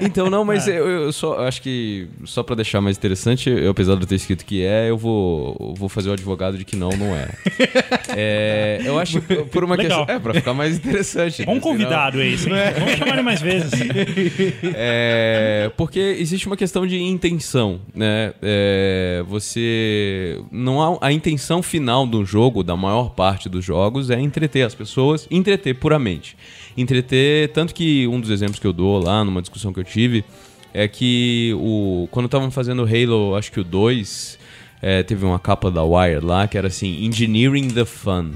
Então, não, É. mas eu, eu só acho que, só pra deixar mais interessante, eu, apesar de eu ter escrito que é, eu vou, eu vou fazer o advogado de que não, não é. (laughs) É, eu acho que por uma Legal. questão. É, pra ficar mais interessante. Bom né? Convidado esse. hein? Vamos chamar ele mais vezes. (laughs) É, porque existe uma questão de intenção, né? É, você não há a intenção final do jogo, da maior parte dos jogos, é entreter as pessoas, entreter puramente, entreter tanto que um dos exemplos que eu dou lá numa discussão que eu tive é que o quando estavam fazendo Halo, acho que o 2 é, teve uma capa da Wired lá que era assim, Engineering the Fun.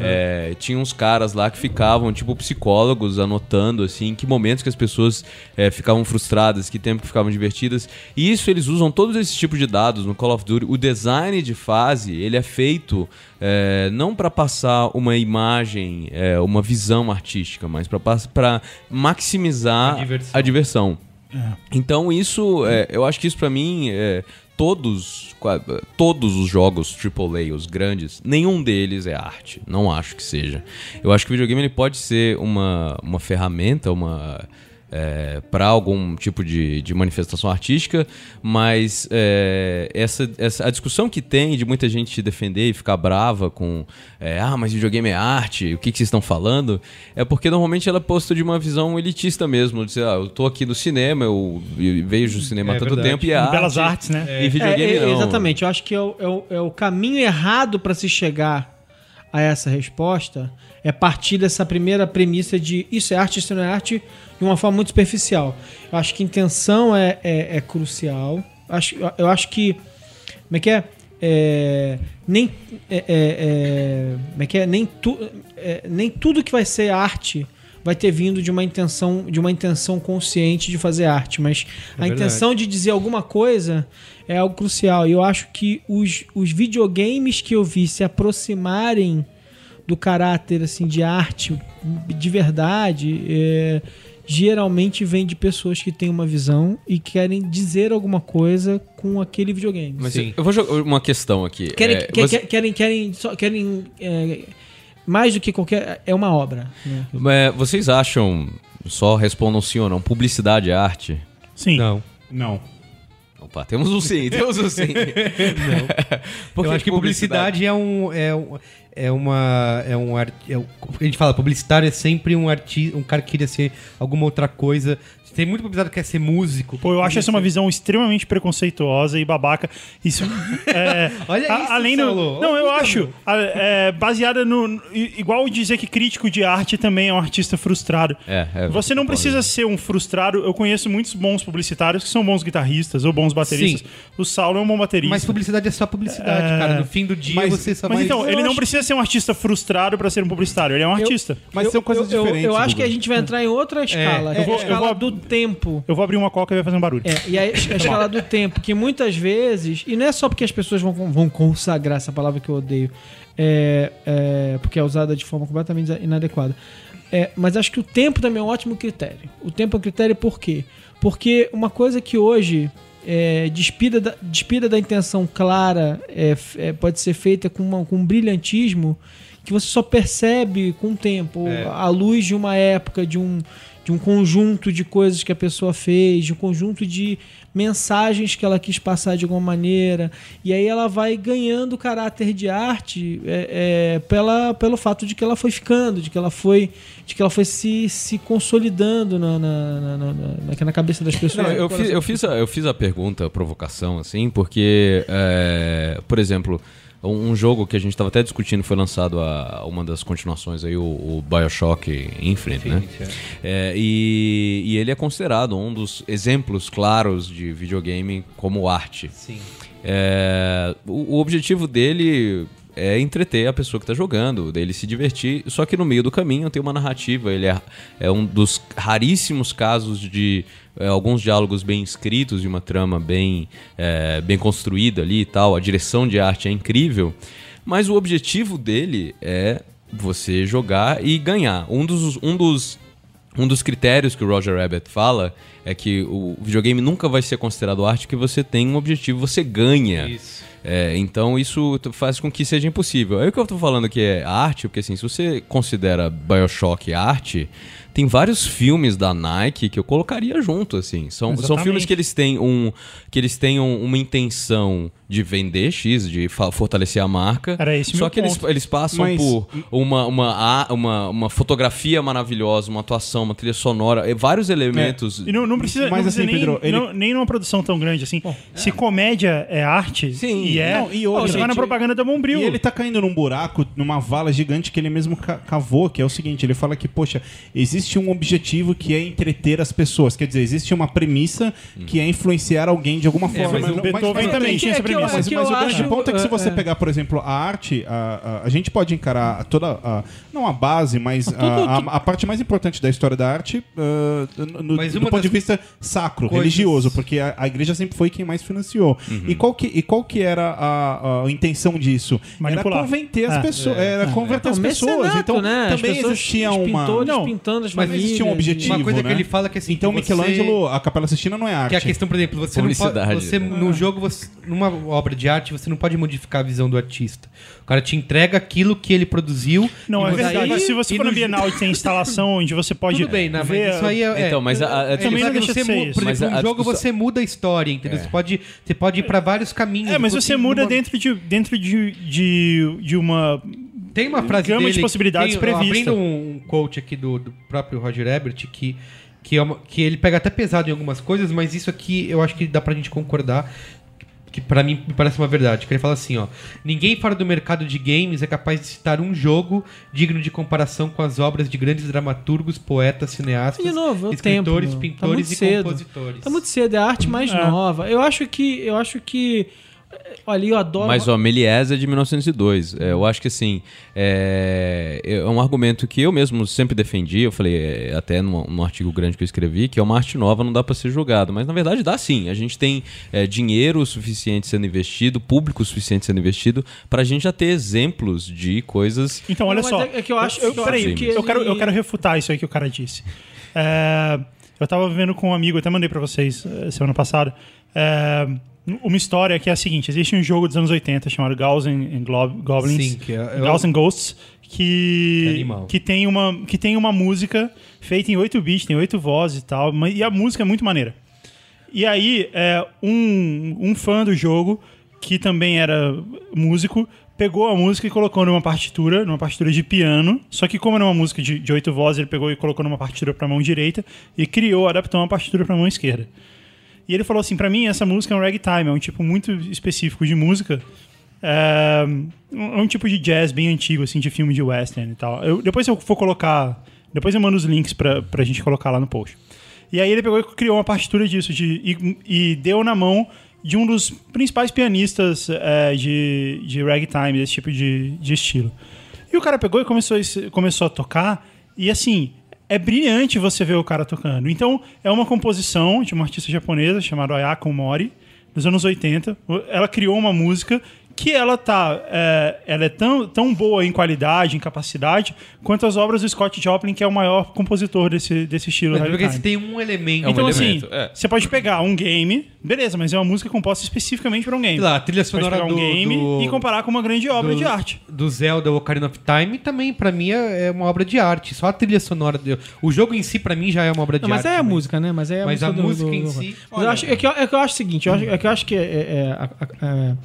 É, tinha uns caras lá que ficavam, tipo, psicólogos, anotando, assim, em que momentos que as pessoas é, ficavam frustradas, que tempo que ficavam divertidas. E isso eles usam todos esses tipos de dados no Call of Duty. O design de fase, ele é feito é, não para passar uma imagem, é, uma visão artística, mas para maximizar A diversão. a diversão. Então isso, é, eu acho que isso pra mim, é, todos, todos os jogos AAA, os grandes, nenhum deles é arte. Não acho que seja. Eu acho que o videogame ele pode ser uma, uma ferramenta, uma é, para algum tipo de, de manifestação artística, mas é, essa, essa a discussão que tem de muita gente defender e ficar brava com é, ah, mas videogame é arte, o que, que vocês estão falando? É porque normalmente ela é posta de uma visão elitista mesmo, de dizer, ah, eu tô aqui no cinema, eu, eu vejo o cinema É há tanto verdade. tempo e é arte, Belas Artes, né? E videogame É, é, não. Exatamente, eu acho que é o, é o- é o caminho errado para se chegar a essa resposta é partir dessa primeira premissa de isso é arte, isso não é arte, de uma forma muito superficial. Eu acho que intenção é, é, é crucial. Acho, eu acho que. Como é que é? É, nem, é, é, é, como é que é? Nem, tu, é, nem tudo que vai ser arte vai ter vindo de uma intenção de uma intenção consciente de fazer arte, mas a verdade. intenção de dizer alguma coisa é algo crucial. E eu acho que os, os videogames que eu vi se aproximarem do caráter assim de arte de verdade é, geralmente vem de pessoas que têm uma visão e querem dizer alguma coisa com aquele videogame. Mas Sim. eu vou jogar uma questão aqui. Querem, É, que- você- que- querem, querem, só querem é, mais do que qualquer. É uma obra. né? é, vocês acham, só respondam sim ou não, publicidade é arte? Sim. Não. Não. Opa, temos um sim, temos um sim. (laughs) Não. (laughs) eu acho que publicidade, é um. É, um- é uma. É um art- é um- a gente fala, publicitário é sempre um artista, um cara que queria ser alguma outra coisa. Tem muito publicitário que quer ser músico. Pô, eu acho essa uma visão extremamente preconceituosa e babaca. Isso. (laughs) É, Olha a- isso, além do, Saulo. Não, eu Olha, acho. a- é, baseada no. Igual dizer que crítico de arte também é um artista frustrado. É, é, Você não precisa ser um frustrado. Eu conheço muitos bons publicitários que são bons guitarristas ou bons bateristas. Sim. O Saulo é um bom baterista. Mas publicidade é só publicidade, cara. No fim do dia Mas- você só Mas vai. então, Eu ele não acho- precisa precisa ser um artista frustrado pra ser um publicitário. Ele é um artista. Mas são coisas eu, eu- diferentes. Eu, acho que a gente vai entrar em outra escala, que é, eu vou- a eu escala vou- do tempo. Eu vou abrir uma coca e vai fazer um barulho. É, e aí, a escala do tempo, que muitas vezes, e não é só porque as pessoas vão, vão consagrar essa palavra que eu odeio, é, é, porque é usada de forma completamente inadequada. É, mas acho que o tempo também é um ótimo critério. O tempo é um critério por quê? Porque uma coisa que hoje é, despida, da, despida da intenção clara é, é, pode ser feita com, uma- com um brilhantismo que você só percebe com o tempo, à luz de uma época, de um, de um conjunto de coisas que a pessoa fez, de um conjunto de mensagens que ela quis passar de alguma maneira. E aí ela vai ganhando caráter de arte é, é, pela, pelo fato de que ela foi ficando, de que ela foi, de que ela foi se, se consolidando na, na, na, na, na- cabeça das pessoas. Não, eu, fiz, eu, fiz a, eu fiz a pergunta, a provocação, assim, porque, é, por exemplo, um, um jogo que a gente estava até discutindo foi lançado a, uma das continuações aí, o, o Bioshock Infinite, né? É, e, e ele é considerado um dos exemplos claros de videogame como arte. Sim. É, o, o objetivo dele é entreter a pessoa que está jogando, dele se divertir, só que no meio do caminho tem uma narrativa. Ele é, é um dos raríssimos casos de é, alguns diálogos bem escritos, de uma trama bem, é, bem construída ali e tal. A direção de arte é incrível, mas o objetivo dele é você jogar e ganhar. Um dos, um dos um dos critérios que o Roger Rabbit fala é que o videogame nunca vai ser considerado arte porque você tem um objetivo, você ganha. Isso. É, então isso faz com que seja impossível. Aí o que eu tô falando que é arte, porque assim, se você considera Bioshock arte, tem vários filmes da Nike que eu colocaria junto, assim. São, são filmes que eles têm um. que eles tenham uma intenção de vender X, de fortalecer a marca. Era esse Só meu que eles, ponto. eles passam Mas- por uma, uma, uma, uma fotografia maravilhosa, uma atuação, uma trilha sonora, e vários elementos. E não, não precisa, Mas não precisa assim, nem, Pedro, ele- não- nem numa produção tão grande assim. Se comédia é arte, Sim. e é, Não, e outra, você vai na propaganda da Bombril. E ele tá caindo num buraco, numa vala gigante que ele mesmo ca- cavou, que é o seguinte, ele fala que, poxa, existe um objetivo que é entreter as pessoas. Quer dizer, existe uma premissa que é influenciar alguém de alguma forma. mas o não- Beethoven mas- também mas- tinha essa é premissa. Mas, É mas eu o grande acho- ponto é que se é, você é. pegar, por exemplo, a arte, a, a, a gente pode encarar toda a... Não a base, mas a, a- a parte mais importante da história da arte ah, no, Mas do ponto de vista sacro, coisas- religioso, porque a, a igreja sempre foi quem mais financiou. E, qual que, e qual que era a, a intenção disso? Manipular. Era converter as É. pessoas, era converter Não, as pessoas. Então né? As também pessoas, existia os uma não, pintando as mas famílias. existia um objetivo, Uma coisa né? que ele fala que assim, Então que você- Michelangelo, a Capela Sistina não é arte. Que é a questão, por exemplo, você não pode, você no jogo, você, numa obra de arte, você não pode modificar a visão do artista. O cara te entrega aquilo que ele produziu. Não, é verdade. Se você for na no- Bienal (laughs) e tem instalação onde você pode Tudo bem, né? ver... Mas isso aí é. é- Então, mas a- a- é- Também é- não deixa você de ser mu- isso. Por exemplo, a jogo discussão- você muda a história, entendeu? Você pode, você pode ir pra vários caminhos. É, mas você muda uma- dentro, de, dentro de, de, de uma... Tem uma frase gama de dele, possibilidades tem, prevista. Abrindo um quote aqui do, do próprio Roger Ebert, que, que, é uma- que ele pega até pesado em algumas coisas, mas isso aqui eu acho que dá pra gente concordar, que pra mim me parece uma verdade. Que ele fala assim, ó, ninguém fora do mercado de games é capaz de citar um jogo digno de comparação com as obras de grandes dramaturgos, poetas, cineastas, De novo, é escritores, tempo. Tá pintores muito e cedo. compositores. Tá muito cedo, é a arte mais É. nova. Eu acho que. Eu acho que. Olha, eu adoro. Mas, ó, Méliès é de 1902. É, eu acho que, assim, é, é um argumento que eu mesmo sempre defendi. Eu falei, é, até num, num artigo grande que eu escrevi, que é uma arte nova, não dá pra ser julgado. Mas, na verdade, dá sim. A gente tem é, dinheiro suficiente sendo investido, público suficiente sendo investido, pra gente já ter exemplos de coisas... Então, olha Não, só. é- é que eu acho- eu, que eu peraí, acho que eu, quero, eu quero refutar isso aí que o cara disse. É, eu tava vivendo com um amigo, até mandei pra vocês semana passada. é, uma história que é a seguinte: existe um jogo dos anos 80 chamado Gauss and, Goblins. Sim, que é- é Gauss and Ghosts. Que, Que animal. que, tem uma, que tem uma música feita em 8 bits, tem 8 vozes e tal, e a música é muito maneira. E aí, é, um, um fã do jogo, que também era músico, pegou a música e colocou numa partitura, numa partitura de piano. Só que, como era uma música de, de oito vozes, ele pegou e colocou numa partitura pra mão direita e criou, adaptou uma partitura pra mão esquerda. E ele falou assim: pra mim, essa música é um ragtime, é um tipo muito específico de música. É um, é um tipo de jazz bem antigo, assim, de filme de western e tal. Eu- depois eu vou colocar. Depois eu mando os links pra, pra gente colocar lá no post. E aí ele pegou e criou uma partitura disso de, e, e deu na mão de um dos principais pianistas é, de, de ragtime, desse tipo de, de estilo. E o cara pegou e começou, começou a tocar, e assim, é brilhante você ver o cara tocando. Então, é uma composição de uma artista japonesa chamada Ayako Mori, dos anos 80. Ela criou uma música que ela tá é, ela é tão, tão boa em qualidade, em capacidade, quanto as obras do Scott Joplin, que é o maior compositor desse, desse estilo. Mas porque ragtime. você tem um elemento. É um Então, elemento, assim, é. você pode pegar um game, beleza, mas é uma música composta especificamente para um game. Sei lá, a trilha Você pode sonora pegar um do, game do- e comparar com uma grande obra do- de arte. do Zelda Ocarina of Time também, pra mim, é é uma obra de arte. Só a trilha sonora. do- O jogo em si, pra mim, já é uma obra de Não, mas arte. aí é a também. música, né? Mas, é Mas a do- música do- em do- si- Mas eu acho, é, que eu, é que eu acho o seguinte, eu acho, é que eu acho que é, é, é, a- a- é,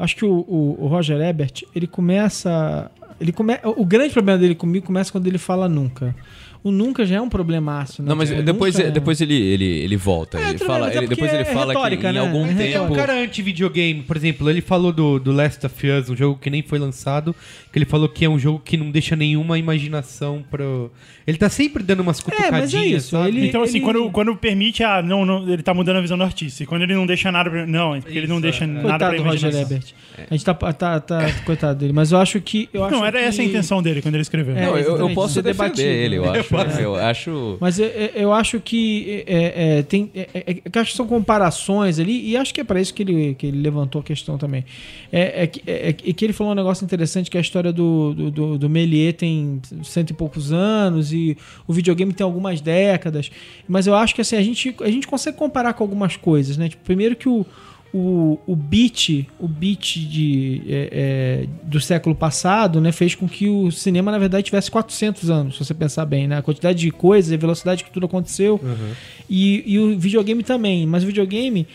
acho que o, o- o Roger Ebert, ele começa. Ele come, o grande problema dele comigo começa quando ele fala nunca. O nunca já é um problemaço, né? Não, mas O depois, nunca é- depois ele, ele, ele volta. É, ele fala, é ele- depois ele é fala retórica, que em né? algum É Ele é um tempo. cara anti-videogame. Por exemplo, ele falou do, do Last of Us, um jogo que nem foi lançado, que ele falou que é um jogo que não deixa nenhuma imaginação pro... Ele tá sempre dando umas cutucadinhas, mas é isso, sabe? ele- Então, assim, quando, quando permite, ah, não, não, ele tá mudando a visão do artista. E quando ele não deixa nada pra, Não, é porque ele não Isso, deixa é. nada Coitado pra do Roger imaginação. Ebert. A gente tá, tá, tá coitado dele, mas eu acho que eu acho Não, era que- essa a intenção dele quando ele escreveu. É, Não, eu, eu posso isso é defender debatido, ele, eu né? Acho. Eu acho. Mas eu, eu- eu acho que é, é, tem, é, é, é que acho que são comparações ali, e acho que é para isso que ele, que ele levantou a questão também. É, é, que- é, é que ele falou um negócio interessante que a história do, do, do, do Méliès tem cento e poucos anos e o videogame tem algumas décadas. Mas eu acho que assim, a gente, a gente consegue comparar com algumas coisas, né? Tipo, primeiro que o, o, o beat, o beat de, é, é, do século passado, né, fez com que o cinema, na verdade, tivesse 400 anos, se você pensar bem, né? A quantidade de coisas, a velocidade que tudo aconteceu. E, e o videogame também. Mas o videogame,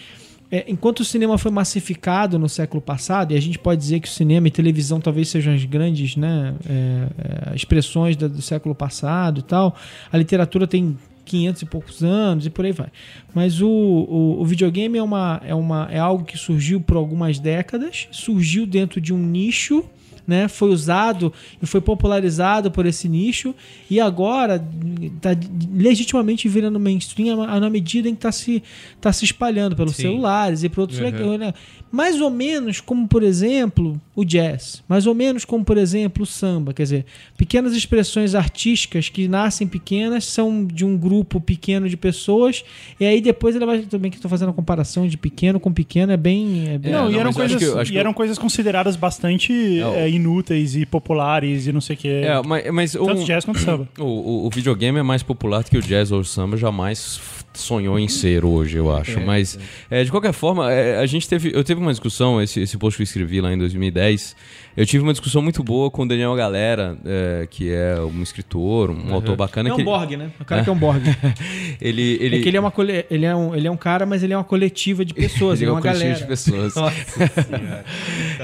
é, enquanto o cinema foi massificado no século passado, e a gente pode dizer que o cinema e televisão talvez sejam as grandes né, é, é, expressões da- do século passado e tal, a literatura tem 500 e poucos anos e por aí vai. Mas o, o, o videogame é, uma, é, uma, é algo que surgiu por algumas décadas, surgiu dentro de um nicho, né? Foi usado e foi popularizado por esse nicho e agora está legitimamente virando mainstream na medida em que está se, tá se espalhando pelos Sim. celulares e por outros Uhum. né? mais ou menos como por exemplo o jazz, mais ou menos como por exemplo o samba, quer dizer, pequenas expressões artísticas que nascem pequenas são de um grupo pequeno de pessoas e aí depois ele vai também que estou fazendo a comparação de pequeno com pequeno é bem, é bem Não, É, e não, eram, eu acho coisas, que- acho e eram coisas consideradas bastante É, é, inúteis e populares e não sei o que. É, mas, mas Tanto um- jazz quanto samba. O, o- o videogame é mais popular do que o jazz ou o samba jamais sonhou em ser hoje, eu acho. Mas, é, de qualquer forma, é, a gente teve. Eu teve uma discussão, esse, esse post que eu escrevi lá em 2010. Eu tive uma discussão muito boa com o Daniel Galera, é, que é um escritor, um autor bacana. é um que Borg, né? O cara que é um Borg. (laughs) ele, ele, É que ele é, uma cole... ele, é um, ele é um cara, mas ele é uma coletiva de pessoas, (laughs) ele é um uma coletivo galera. de pessoas. (laughs)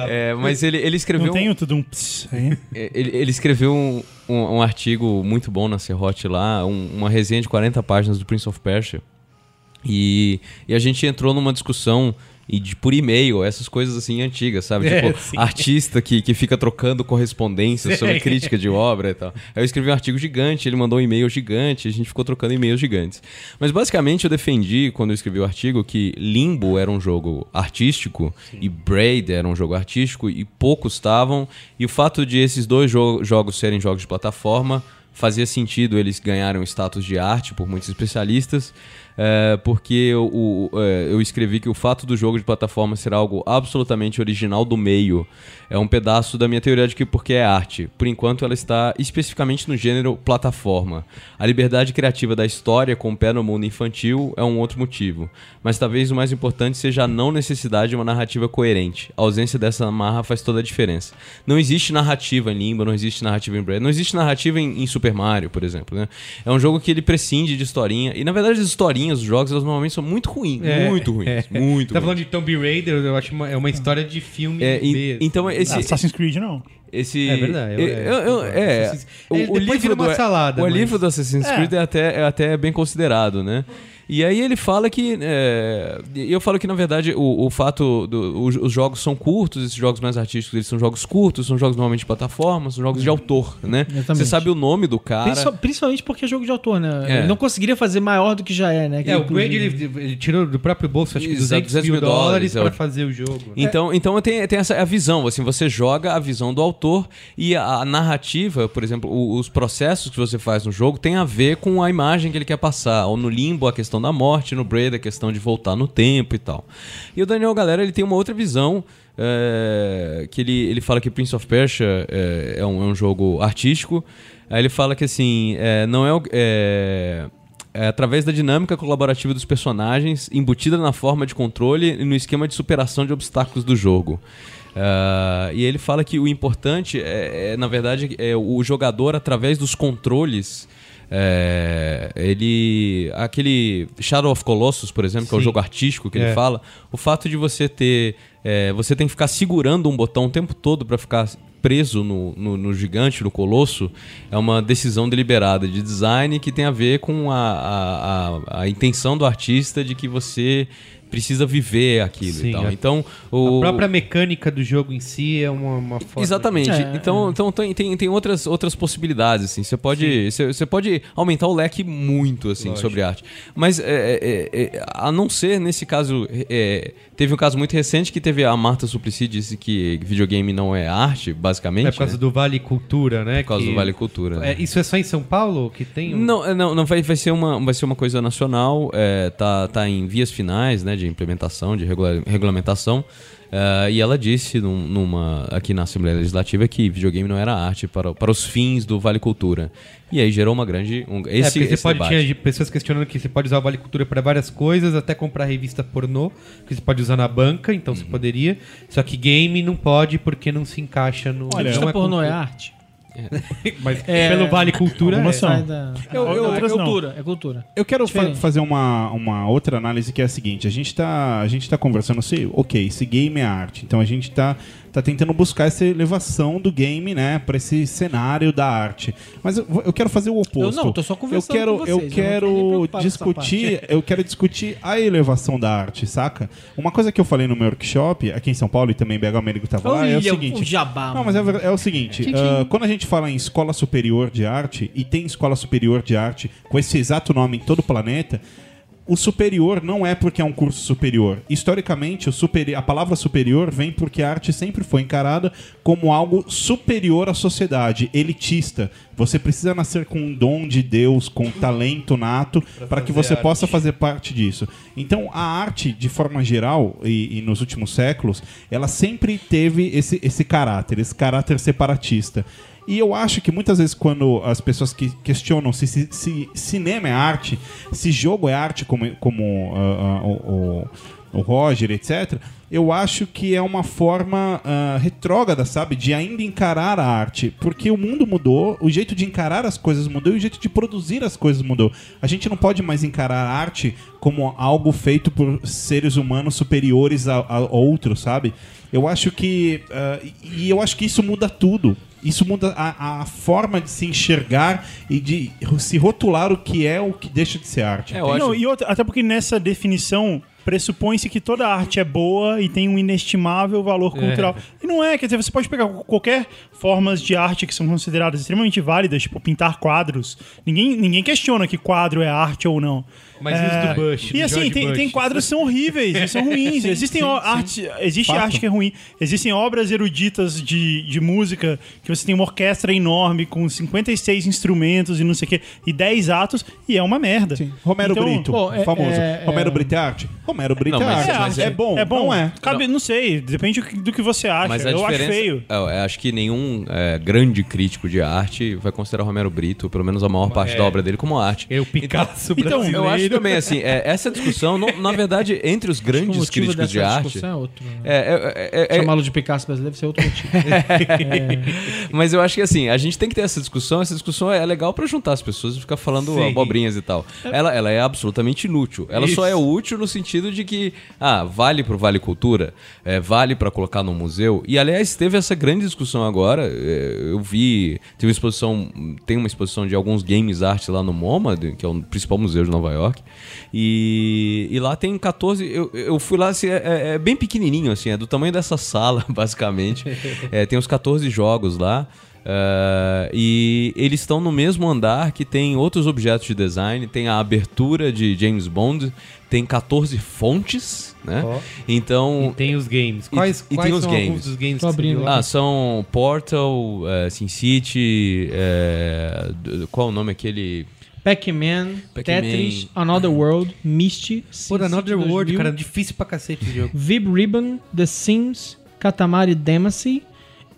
É, mas ele, ele escreveu. Não tenho tudo um ps aí. Ele, ele escreveu um, um- um artigo muito bom na Serrote lá, um- uma resenha de 40 páginas do Prince of Persia. E, e a gente entrou numa discussão e de, por e-mail, essas coisas assim antigas, sabe? (laughs) É, tipo, sim. artista que, que fica trocando correspondência sobre Sim. crítica de obra e tal. Aí eu escrevi um artigo gigante, ele mandou um e-mail gigante, a gente ficou trocando e-mails gigantes. Mas basicamente eu defendi, quando eu escrevi o artigo, que Limbo era um jogo artístico e Braid era um jogo artístico e poucos estavam. E o fato de esses dois jo- jogos serem jogos de plataforma fazia sentido eles ganharem o status de arte por muitos especialistas, é, porque eu, o- é, eu escrevi que o fato do jogo de plataforma ser algo absolutamente original do meio é um pedaço da minha teoria de que porque é arte. Por enquanto ela está especificamente no gênero plataforma. A liberdade criativa da história com o pé no mundo infantil é um outro motivo. Mas talvez o mais importante seja a não necessidade de uma narrativa coerente. A ausência dessa amarra faz toda a diferença. Não existe narrativa em Limbo, não existe narrativa em Braid, não existe narrativa em, em Super Mario, por exemplo. Né? É um jogo que ele prescinde de historinha. E na verdade as historinhas dos jogos elas normalmente são muito ruins. É, muito ruins. é. Muito Tá ruins. falando de Tomb Raider, eu acho uma, é uma história de filme É, e- então esse, Assassin's Creed não. esse É verdade, eu- é, eu- eu- é, Assassin's- o, livro uma do, salada, O mas- livro do Assassin's É. Creed é até, é até bem considerado, né? E aí ele fala que. é, eu falo que, na verdade, o, o fato. Do, os, os jogos são curtos, esses jogos mais artísticos, eles são jogos curtos, são jogos normalmente de plataforma, são jogos de autor, né? Exatamente. Você sabe o nome do cara. Principal- Principalmente porque é jogo de autor, né? É. Ele não conseguiria fazer maior do que já é, né? É, o Grade ele, ele tirou do próprio bolso, acho que Exato, 200 mil 200 mil dólares dólares, é fazer o jogo. Então, então tem, tem essa a visão, assim, você joga a visão do autor e a, a narrativa, por exemplo, o- os processos que você faz no jogo tem a ver com a imagem que ele quer passar. Ou no Limbo a questão da morte, no Braid a questão de voltar no tempo e tal. E o Daniel Galera ele tem uma outra visão. é, que ele, ele fala que Prince of Persia é, é um, é um jogo artístico. Aí ele fala que assim, é, não é, é, através da dinâmica colaborativa dos personagens, embutida na forma de controle e no esquema de superação de obstáculos do jogo. Ah, e ele fala que o importante é, é, na verdade, é o jogador, através dos controles. É, ele. Aquele Shadow of Colossus, por exemplo, que é o Sim. jogo artístico que É. ele fala, o fato de você ter. é, você tem que ficar segurando um botão o tempo todo para ficar preso no, no, no gigante, no colosso, é uma decisão deliberada de design que tem a ver com a, a, a, a intenção do artista de que você precisa viver aquilo Sim, e tal. é. Então, A o, própria mecânica do jogo em si é uma, uma forma... Exatamente. É, então, então tem, tem, tem outras, outras possibilidades, assim. Você pode, você, você pode aumentar o leque muito, assim, sobre arte. Mas, é, é, é, a não ser, nesse caso, é, teve um caso muito recente que teve a Marta Suplicy disse que videogame não é arte, basicamente. É por causa né? do Vale Cultura, né? Por causa que- do Vale Cultura. né? É, isso é só em São Paulo que tem? um- Não, é, não, não vai, vai, ser uma, vai ser uma coisa nacional, é, tá, tá em vias finais né, de implementação, de regula- regulamentação. é, e ela disse num- numa, aqui na Assembleia Legislativa que videogame não era arte para, para os fins do Vale Cultura. E aí gerou uma grande. Um, É, esse, porque você esse pode, debate. tinha pessoas questionando que você pode usar o Vale Cultura para várias coisas, até comprar revista pornô, que você pode usar na banca, então Uhum. você poderia. Só que game não pode porque não se encaixa no. Olha, Revista pornô é cultura. arte? Mas É, pelo Vale Cultura. algumas é. são. Sai da... Eu- eu- é outras não. cultura, é cultura. Eu quero fa- Diferente. fazer uma, uma outra análise que é a seguinte: a gente tá, a gente tá conversando, se, ok, esse game é arte, então a gente tá, tá tentando buscar essa elevação do game, né, pra esse cenário da arte. Mas eu, eu quero fazer o oposto. Eu não, tô só conversando eu quero, com vocês, Eu eu quero essa discutir, eu quero discutir a elevação da arte, saca? Uma coisa que eu falei no meu workshop, aqui em São Paulo e também BH Américo tava lá, é o seguinte. o jabá, Não, mas é, é o seguinte: ah, quando a gente fala em escola superior de arte, e tem escola superior de arte com esse exato nome em todo o planeta, o superior não é porque é um curso superior. Historicamente, o superi- a palavra superior vem porque a arte sempre foi encarada como algo superior à sociedade, elitista. Você precisa nascer com um dom de Deus, com talento nato, para que você possa fazer parte disso. Então, a arte, de forma geral, e, e nos últimos séculos, ela sempre teve esse, esse caráter, esse caráter separatista. E eu acho que muitas vezes quando as pessoas que questionam se, se- se cinema é arte, se jogo é arte, como, como ah, ah, o, o- Roger, etc., eu acho que é uma forma ah, retrógrada, sabe? De ainda encarar a arte. Porque o mundo mudou, o jeito de encarar as coisas mudou e o jeito de produzir as coisas mudou. A gente não pode mais encarar a arte como algo feito por seres humanos superiores a, a outros, sabe? Eu acho que. ah, e eu acho que isso muda tudo. Isso muda a, a forma de se enxergar e de se rotular o que é o que deixa de ser arte. É, Não, e outra, até porque nessa definição pressupõe-se que toda arte é boa e tem um inestimável valor cultural. E não é, quer dizer, você pode pegar qualquer formas de arte que são consideradas extremamente válidas, tipo pintar quadros. Ninguém, ninguém questiona que quadro é arte ou não. Mas e os do Bush, E do assim, tem, Bush? tem quadros que são horríveis, e são ruins. (laughs) Existem o- arte, existe Fato. arte que é ruim. Existem obras eruditas de, de música que você tem uma orquestra enorme com 56 instrumentos e não sei o quê, e 10 atos, e é uma merda. Sim. Romero Então, Brito, pô, é- famoso. é- Romero é- Brito é arte? Romero Brito Não, é mas- arte. mas é, é- bom, É bom, não é. Cabe, não. sei, depende do que, que você acha. Mas a eu acho feio. Eu, eu acho que nenhum é, grande crítico de arte vai considerar Romero Brito, pelo menos a maior parte da obra dele, como arte. É o Picasso Então, brasileiro. eu acho também, assim, é, essa discussão, não- na verdade, entre os grandes críticos de arte. é outro. né? É, é, é, é, Chamá-lo de Picasso brasileiro deve ser outro motivo. (laughs) mas eu acho que assim, a gente tem que ter essa discussão. Essa discussão é legal pra juntar as pessoas e ficar falando Sim. abobrinhas e tal. Ela, ela é absolutamente inútil. Ela só é útil no sentido de que, ah, vale pro Vale Cultura, é, vale pra colocar no museu. E aliás, teve essa grande discussão agora. é, eu vi, teve uma exposição, tem uma exposição de alguns games art lá no MoMA, que é o principal museu de Nova York. E, e lá tem 14. Eu, eu fui lá, assim, é, é bem pequenininho, assim, é do tamanho dessa (laughs) sala, basicamente. É, tem uns 14 jogos lá. Uh, e eles estão no mesmo andar que tem outros objetos de design, tem a abertura de James Bond, tem 14 fontes, né? Ó. Então. E tem os games. Quais, e quais tem os são games. alguns dos games abrindo? Ah, são Portal, eh, Sin City, d- qual o nome aquele? Pac-Man, Pac-Man. Tetris, Another World, Misty, Pô, SimCity Another World, 2000, cara, difícil pra cacete esse jogo. Vib Ribbon, The Sims, Katamari Damacy,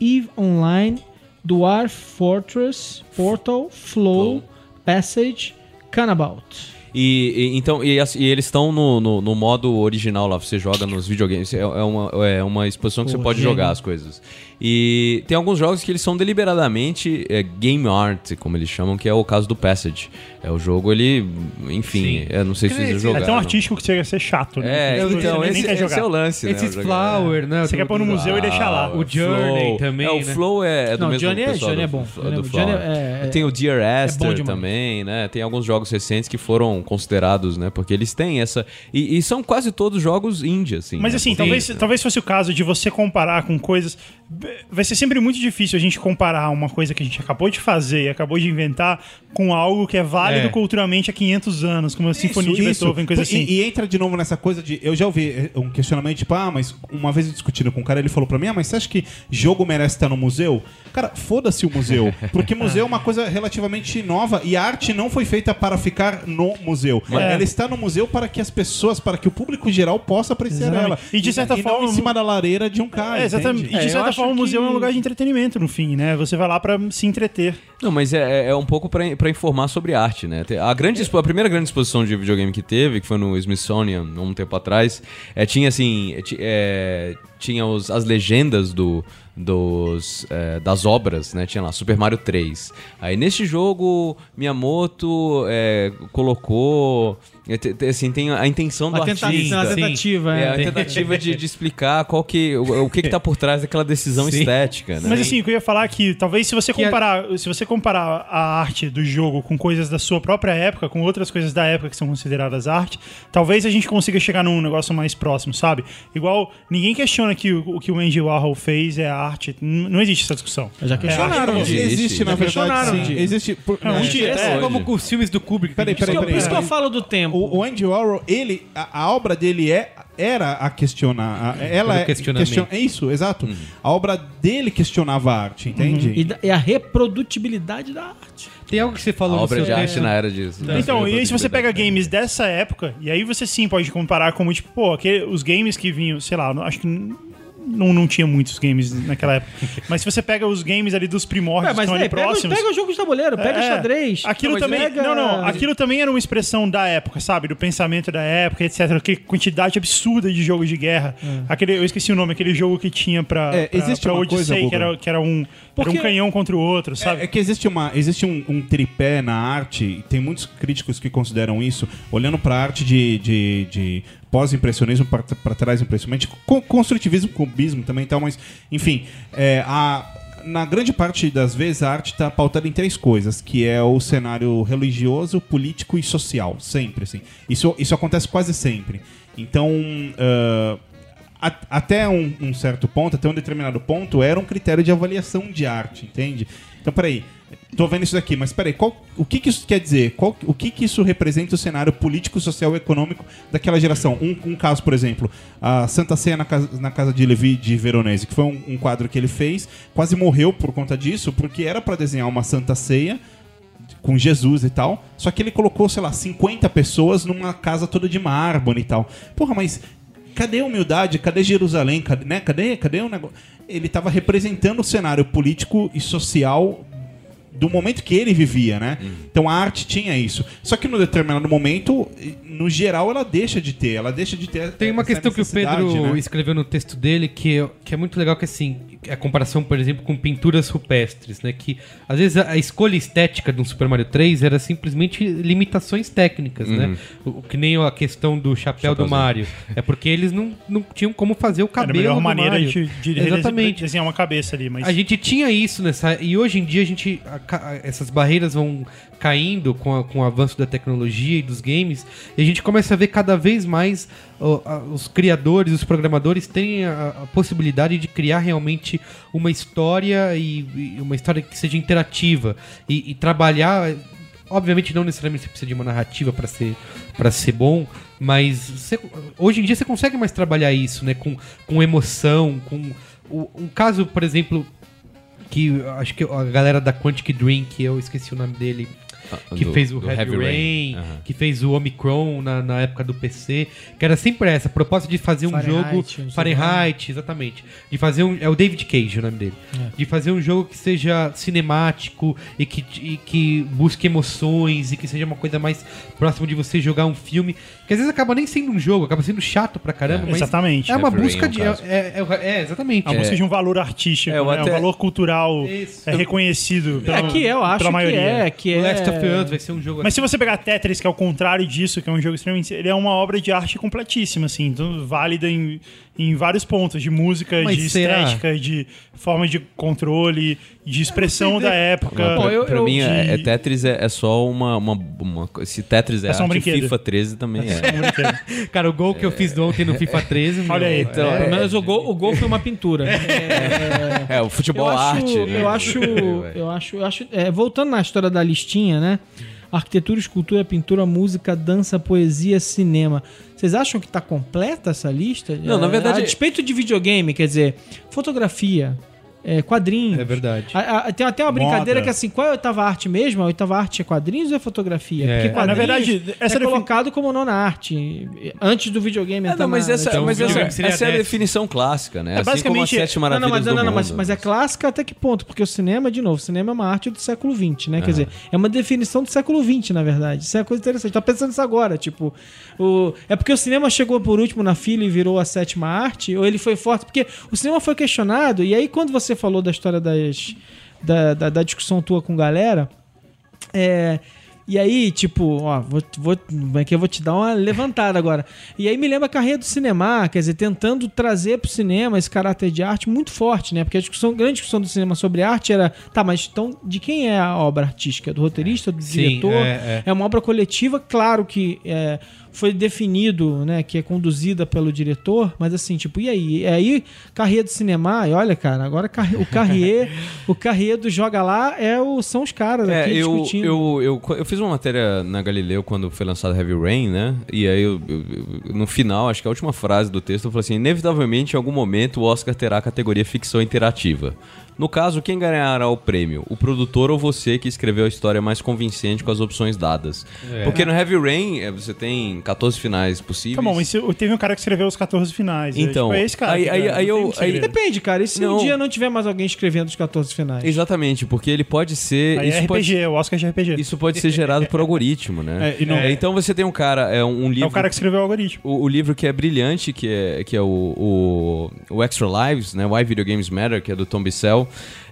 EVE Online, Dwarf Fortress, Portal, Flow, Flow. Passage, Canabout. E, e- então, e, as- e eles estão no, no, no modo original lá, você joga nos videogames. É, é uma, é uma exposição que você pode gênio. jogar as coisas. E tem alguns jogos que eles são deliberadamente é, game art, como eles chamam, que é o caso do Passage. É o jogo, ele, enfim, eu não sei se vocês dizer, É jogaram. tão artístico que chega a ser chato, né? É, então, esse, esse jogar. é o lance, né? O jogo- Flower, né? Você quer pôr no museu e deixar lá. O Journey também, É, o né? Flow é, é do Não, mesmo Journey é- pessoal Journey do, é bom. do Journey é- é- é- Tem o Dear Esther também, né? Tem alguns jogos recentes que foram considerados, né? Porque eles têm essa... E, e são quase todos jogos indie, assim. Mas né? assim, talvez, talvez fosse o caso de você comparar com coisas. Vai ser sempre muito difícil a gente comparar uma coisa que a gente acabou de fazer e acabou de inventar com algo que é válido É. culturalmente há 500 anos, como a Sinfonia de Beethoven, coisa E- assim. E, entra de novo nessa coisa de. Eu já ouvi eh, um questionamento, tipo, ah, mas uma vez eu discutindo com um cara, ele falou pra mim, ah, mas você acha que jogo merece estar no museu? Cara, foda-se o museu. Porque museu é uma coisa relativamente nova e a arte não foi feita para ficar no museu. É. Ela está no museu para que as pessoas, para que o público geral possa apreciar Exatamente. ela. E de certa não forma, em cima da lareira de um cara. É, exatamente. entende? E de É, certa forma, o museu é um lugar de entretenimento, no fim, né? Você vai lá pra se entreter. Não, mas é, é- é um pouco pra, pra informar sobre arte, né? A, grande, a primeira grande exposição de videogame que teve, que foi no Smithsonian, um tempo atrás, é, tinha assim. é, é, tinha os- as legendas do, dos, é, das obras, né? Tinha lá Super Mario 3. Aí neste jogo, Miyamoto é, colocou. é, assim, tem a intenção do artista. uma tentativa, É, é. a tentativa de, (laughs) de explicar qual que, o, o que, que tá por trás daquela decisão Sim. estética, né? Mas assim, o que eu ia falar é que talvez se você Que a- comparar, se você comparar a arte do jogo com coisas da sua própria época, com outras coisas da época que são consideradas arte, talvez a gente consiga chegar num negócio mais próximo, sabe? Igual ninguém questiona que o, o que o Andy Warhol fez é arte, não existe essa discussão. Já questionaram. É, Existe, na já verdade. questionaram, Sim. Existe. Por, Não, um dia, É, é, como com os filmes do Kubrick. Peraí, peraí, peraí. Por isso que eu falo do tempo. O, o Andy Warhol, ele, a, a obra dele é era a questionar. a- ela é question- é isso, exato. A obra dele questionava a arte, entende? E, da- e a reprodutibilidade da arte. Tem algo que você A falou no obra seu de arte na era disso. Então, e aí se você pega games dessa época, e aí você sim pode comparar como, tipo, pô, aquele, os games que vinham, sei lá, acho que não, não tinha muitos games naquela época. Mas se você pega os games ali dos primórdios, É, que mas estão ali é, pega, próximos... pega o jogo de tabuleiro, pega É, xadrez. Aquilo Não, também. pega- Não, não. Aquilo também era uma expressão da época, sabe? Do pensamento da época, etc. Que quantidade absurda de jogos de guerra. Aquele, eu esqueci o nome, aquele jogo que tinha pra, É, pra, existe pra Odyssey, coisa, que, era, que era um, era Porque- um canhão contra o outro, sabe? É, é que existe, uma, existe um, um tripé na arte, e tem muitos críticos que consideram isso, olhando pra arte de, de, de pós-impressionismo pra trás impressionante, con- construtivismo, cubismo também e tal, mas, enfim, é, a, na grande parte das vezes a arte está pautada em três coisas, que é o cenário religioso, político e social, sempre, assim. Isso, isso acontece quase sempre. Então, ah, a- até um, um certo ponto, até um determinado ponto, era um critério de avaliação de arte, entende? Então, peraí, tô vendo isso daqui, mas peraí, qual, o que, que isso quer dizer? Qual, o que, que isso representa o cenário político, social e econômico daquela geração? Um, um caso, por exemplo, a Santa Ceia na casa, na casa de Levi de Veronese, que foi um, um quadro que ele fez, quase morreu por conta disso, porque era para desenhar uma Santa Ceia com Jesus e tal. Só que ele colocou, sei lá, 50 pessoas numa casa toda de mármore e tal. Porra, mas cadê a humildade? Cadê Jerusalém? Cadê, né? cadê, cadê o negócio? Ele estava representando o cenário político e social do momento que ele vivia, né? Então a arte tinha isso. Só que no determinado momento, no geral, ela deixa de ter. Ela deixa de ter. Tem uma questão que o Pedro né? escreveu no texto dele que, é- que é muito legal, que assim, a comparação, por exemplo, com pinturas rupestres, né? Que às vezes a, escolha estética de um Super Mario 3 era simplesmente limitações técnicas, né? O, o que nem a questão do chapéu do. Mario. É porque eles não, não tinham como fazer o Era a cabelo melhor do maneira Mario. de, de Exatamente. desenhar uma cabeça ali, mas... A gente tinha isso nessa. E hoje em dia a gente. Essas barreiras vão caindo com, a- com o avanço da tecnologia e dos games. E a gente começa a ver cada vez mais ó, a- os criadores, os programadores terem a, a possibilidade de criar realmente uma história e, e uma história que seja interativa. E, e trabalhar. Obviamente não necessariamente você precisa de uma narrativa para ser para ser bom, mas você- hoje em dia você consegue mais trabalhar isso, né, com, com emoção, com um caso, por exemplo, que acho que a galera da Quantic Dream, que eu esqueci o nome dele, que Do- fez o do Heavy, Rain, Aham. que fez o Omicron na, na época do PC, que era sempre essa, a proposta de fazer um Fahrenheit, jogo Fahrenheit, exatamente, de fazer um, é o David Cage o nome dele, de fazer um jogo que seja cinemático e que, e que busque emoções e que seja uma coisa mais próxima de você jogar um filme, que às vezes acaba nem sendo um jogo, acaba sendo chato pra caramba, mas Exatamente. é uma Heavy Rain busca é um de caso. é, é, é, exatamente. A busca de um valor artístico, É, né? até- um valor cultural Isso. é reconhecido pela, É que eu acho pela que maioria. é, que O é... Last of Us vai ser um jogo Mas se você pegar Tetris, que é o contrário disso, que é um jogo extremamente. Ele é uma obra de arte completíssima, assim, então, válida em, em vários pontos, de música, Mas de será? estética, de forma de controle, de expressão da época. Pô, eu- pra eu- mim, é, de- é Tetris é, é só uma, uma, uma. Se Tetris é, É só um arte, brinquedo. FIFA 13 também é. (laughs) Cara, o gol que eu fiz do ontem no FIFA 13. Olha aí. meu, Então, é- Pelo menos o gol, o gol foi uma pintura. (laughs) É, É, o futebol eu acho, arte, né? eu acho, eu acho, eu acho, é, voltando na história da listinha, né? Arquitetura, escultura, pintura, música, dança, poesia, cinema. Vocês acham que tá completa essa lista? Não, na É, verdade- A despeito de videogame, quer dizer, fotografia, é, quadrinhos. É verdade. A- a- tem até uma Moda. brincadeira que assim, qual é a oitava arte mesmo? A oitava arte é quadrinhos ou é fotografia? É. Porque Ah, na verdade, essa é defini- colocado como nona arte. Antes do videogame É, não, mas essa, Então, mas essa, essa é a definição clássica, né? É, assim basicamente- como as sete Não, não, maravilhas mas, não, do não, mas, mundo. mas é clássica até que ponto? Porque o cinema, de novo, o cinema é uma arte do século XX, né? Quer dizer, é uma definição do século XX, na verdade. Isso é uma coisa interessante. Tá pensando nisso agora, tipo, o... é porque o cinema chegou por último na fila e virou a sétima arte, ou ele foi forte? Porque o cinema foi questionado, e aí quando você falou da história das, da, da, da discussão tua com galera, é. E aí, tipo, ó, vou, vou, é que eu vou te dar uma levantada agora. E aí me lembra a carreira do cinema, quer dizer, tentando trazer pro cinema esse caráter de arte muito forte, né? Porque a discussão, a grande discussão do cinema sobre arte era, tá, mas então de quem é a obra artística? Do roteirista, do Sim, diretor? é, é. uma obra coletiva, claro que é, foi definido, né, que é conduzida pelo diretor, mas assim, tipo, e aí? E aí, Carrier do cinema, e olha, cara, agora o Carrier, (laughs) o Carrier do Joga Lá é o, são os caras É, aqui eu, discutindo. eu, eu, eu fiz uma matéria na Galileu quando foi lançado Heavy Rain, né? E aí, eu- eu- eu- no final, acho que a última frase do texto, eu falei assim: inevitavelmente, em algum momento, o Oscar terá a categoria ficção interativa. No caso, quem ganhará o prêmio? O produtor ou você que escreveu a história mais convincente com as opções dadas? Porque no Heavy Rain, é, você tem 14 finais possíveis. Tá bom, mas teve um cara que escreveu os 14 finais. Então, é, tipo, é esse cara. aí- que aí- aí eu- aí-. Depende, cara. E se um Não. dia não tiver mais alguém escrevendo os 14 finais? Exatamente, porque ele pode ser. Aí é isso pode- RPG, o Oscar de RPG. Isso pode ser gerado por algoritmo, né? É, e não- É, então você tem um cara, é um livro. É o cara que escreveu o algoritmo. o, o livro que é brilhante, que é, que é o, o, o Extra Lives, né? Why Video Games Matter, que é do Tom Bissell.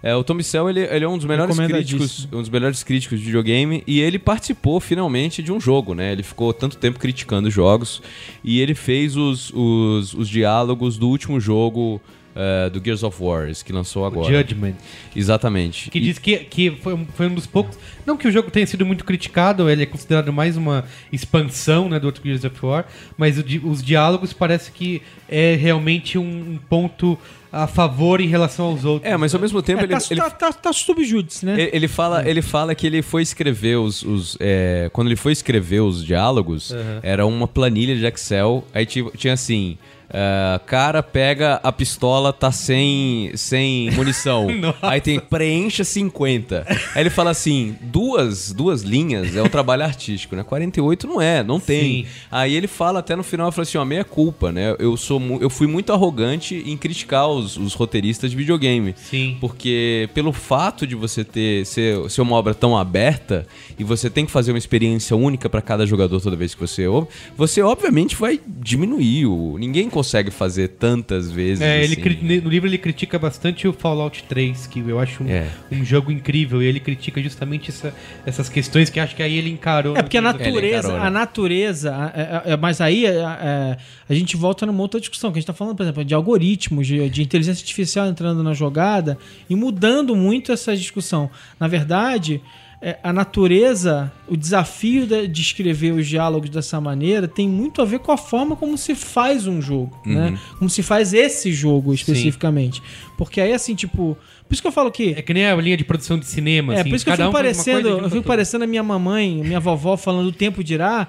É, o Tom Bissell, ele, ele é um dos melhores críticos, um dos melhores críticos de videogame e ele participou finalmente de um jogo, né? Ele ficou tanto tempo criticando jogos e ele fez os, os, os diálogos do último jogo eh, do Gears of War, que lançou agora. Judgment. Exatamente. Que E- diz que, que foi, um, foi um dos poucos. Não que o jogo tenha sido muito criticado, ele é considerado mais uma expansão né, do outro Gears of War, mas o os diálogos parece que é realmente um, um ponto a favor em relação aos outros. É, mas ao mesmo tempo É, ele, tá, ele tá, tá, tá subjúdice, né? Ele, ele fala, ele fala que ele foi escrever os. os, é, quando ele foi escrever os diálogos, era uma planilha de Excel. Aí tinha, tinha assim. É, cara pega a pistola, tá sem, sem munição. (laughs) Aí tem preencha 50. Aí ele fala assim: duas, duas linhas é o trabalho artístico, né? 48 não é, não tem. Sim. Aí ele fala até no final, fala assim: ó, meia culpa, né? Eu, sou eu fui muito arrogante em criticar os, os roteiristas de videogame. Sim. Porque pelo fato de você ter ser, ser uma obra tão aberta e você tem que fazer uma experiência única para cada jogador toda vez que você ouve, você obviamente vai diminuir o. Ninguém consegue fazer tantas vezes. É, ele assim. cri- no livro ele critica bastante o Fallout 3, que eu acho um, É. um jogo incrível, e ele critica justamente essa- essas questões que acho que aí ele encarou. É porque a livro. natureza, encarou, né? a natureza, a- a- mas aí a gente volta numa outra discussão, que a gente está falando, por exemplo, de algoritmos, de, de inteligência artificial entrando na jogada e mudando muito essa discussão. Na verdade, é, a natureza, o desafio de, de escrever os diálogos dessa maneira tem muito a ver com a forma como se faz um jogo, né? Como se faz esse jogo especificamente. Porque aí, assim, tipo... Por isso que eu falo que... É que nem a linha de produção de cinema. É, assim, por isso que eu fico um parecendo, eu fico parecendo a minha mamãe, minha vovó falando o tempo dirá.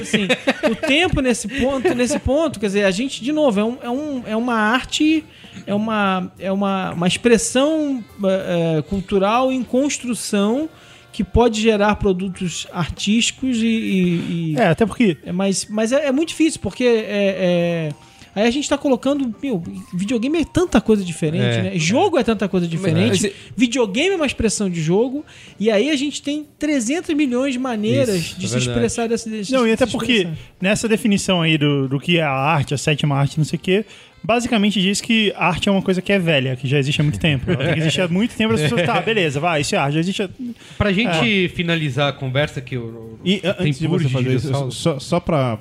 Assim, (laughs) o tempo nesse ponto, nesse ponto, quer dizer, a gente de novo é, um, é, um, é uma arte, é uma é uma, uma expressão eh, cultural em construção que pode gerar produtos artísticos e, e- e- É, até porque é, mas, mas é, é muito difícil, porque é, é- aí a gente tá colocando. Meu, videogame é tanta coisa diferente, É, né? Jogo é tanta coisa diferente. Mas- Videogame é uma expressão de jogo. E aí a gente tem 300 milhões de maneiras Isso, de é se verdade. expressar dessa. de Não, e até porque expressar. nessa definição aí do, do que é a arte, a sétima arte, não sei o quê, basicamente diz que arte é uma coisa que é velha, que já existe há muito tempo. Ela tem que existir há muito tempo, as pessoas, tá, (laughs) beleza, vai, isso é arte, já existe há... Pra gente finalizar a conversa que eu. E antes de você fazer isso, só, só pra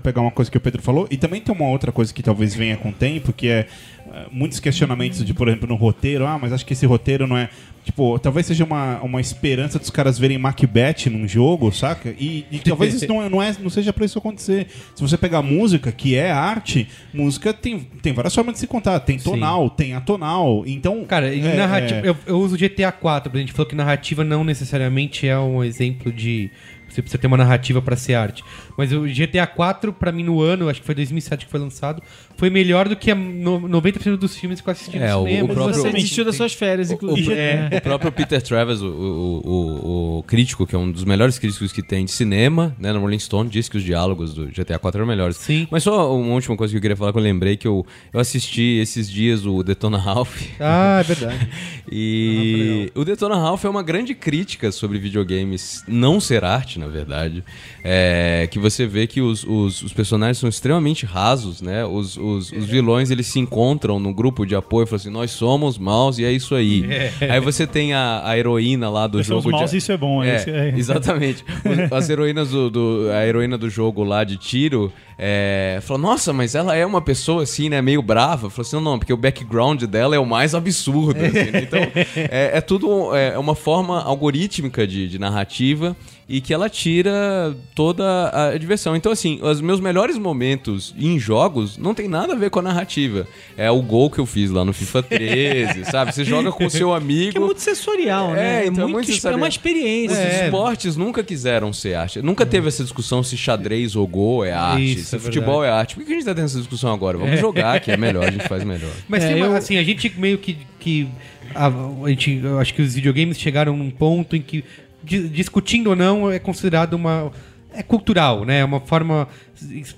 pegar uma coisa que o Pedro falou, e também tem uma outra coisa que talvez venha com o tempo, que é eh, muitos questionamentos de, por exemplo, no roteiro, ah, mas acho que esse roteiro não é. Tipo, talvez seja uma, uma esperança dos caras verem Macbeth num jogo, saca? E, e (laughs) talvez isso não, é, não, é, não seja pra isso acontecer. Se você pegar música, que é arte, música tem, tem várias formas de se contar. Tem tonal, tem atonal. Então. Cara, é, narrativa. é- Eu, eu uso GTA 4, a gente falou que narrativa não necessariamente é um exemplo de. Você precisa ter uma narrativa pra ser arte. Mas o GTA 4, pra mim, no ano, acho que foi 2007 que foi lançado, foi melhor do que a no- 90% dos filmes que eu assisti É, no o- cinema. o próprio- Você desistiu das suas férias, O, inclusive. É. o próprio Peter Travers, o, o, o- o crítico, que é um dos melhores críticos que tem de cinema, né, no Rolling Stone, disse que os diálogos do GTA 4 eram melhores. Sim. Mas só uma última coisa que eu queria falar que eu lembrei que eu, eu assisti esses dias o Detona Ralph. Ah, é verdade. (laughs) E o Detona Ralph é uma grande crítica sobre videogames não ser arte, na verdade. É, que você vê que os, os, os personagens são extremamente rasos, né? Os, os, os vilões eles se encontram no grupo de apoio e falam assim: nós somos maus e é isso aí. (laughs) Aí você tem a, a heroína lá do Nós somos jogo. maus de... isso é bom, é É, é. (laughs) exatamente. As heroínas do, do- A heroína do jogo lá de tiro é, falou: Nossa, mas ela é uma pessoa assim, né? Meio brava. Falou assim: Não, não, porque o background dela é o mais absurdo. assim, né? Então, (laughs) é, é tudo é uma forma algorítmica de, de narrativa e que ela tira toda a diversão. Então, assim, os meus melhores momentos em jogos não tem nada a ver com a narrativa. É o gol que eu fiz lá no FIFA 13, (laughs) sabe? Você joga com o seu amigo. Que é muito sensorial, né? É, então é muito, muito é sensorial. uma experiência. Os É. esportes nunca quiseram ser arte. Nunca teve essa discussão se xadrez ou gol é arte, Isso, se é futebol é arte. Por que a gente tá tendo essa discussão agora? Vamos jogar que é melhor, a gente faz melhor. (laughs) Mas É, tem uma- eu- assim, a gente meio que. que a, a gente, eu acho que os videogames chegaram num ponto em que, di- discutindo ou não, é considerado uma. É cultural, né? É uma forma.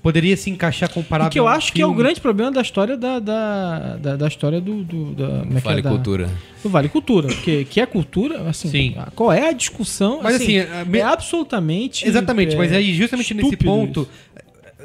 Poderia se encaixar comparável. E que eu acho que é o grande problema da história da, da, da, da história do, do, da, como é que é? Vale Da- cultura. do Vale Cultura. Que, que é cultura, assim, Sim. qual é a discussão? Mas, assim, assim, me- é absolutamente. Exatamente, é, mas aí justamente nesse ponto.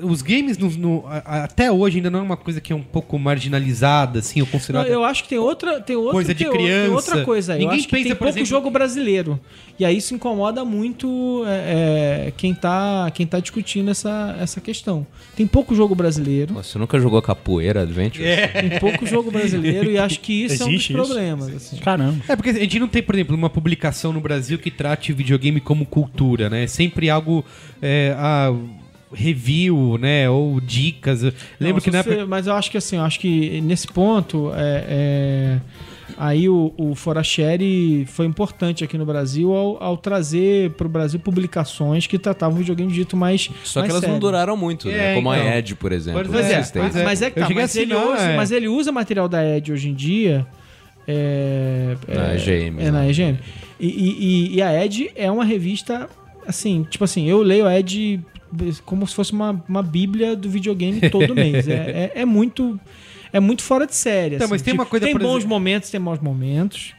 Os games no- no- até hoje ainda não é uma coisa que é um pouco marginalizada, assim, ou Não, considerada. eu acho que tem outra, tem outra, Coisa de tem, tem criança. outra coisa aí. Eu Ninguém acho que pensa, tem por pouco exemplo, jogo brasileiro. E aí isso incomoda muito é, é, quem, tá, quem tá discutindo essa, essa questão. Tem pouco jogo brasileiro. Nossa, Você nunca jogou capoeira Adventure? Tem pouco jogo brasileiro e acho que isso Existe é um isso? dos problemas. assim. Caramba. É porque a gente não tem, por exemplo, uma publicação no Brasil que trate videogame como cultura, né? É sempre algo. É, a review, né? Ou dicas. Eu Lembro Não, que na você- época. Mas eu acho que assim, eu acho que nesse ponto é, é, Aí o, o Forashare foi importante aqui no Brasil ao, ao trazer para o Brasil publicações que tratavam o videogame de jeito mais Só que mais elas não sério. duraram muito, né? É, Como então. a Edge, por exemplo. Pois Pois né? é, pois é. mas é que tá, mas, ele assinar, usa, é. mas ele usa material da Edge hoje em dia. É, Na EGM, É, na né? EGM. E, e- e- e a Edge é uma revista, assim, tipo assim, eu leio a Edge como se fosse uma, uma bíblia do videogame todo (laughs) mês. É, é, é muito é muito fora de série. Então, assim. mas tem Tipo, uma coisa, Tem bons exemplo- momentos, tem maus momentos.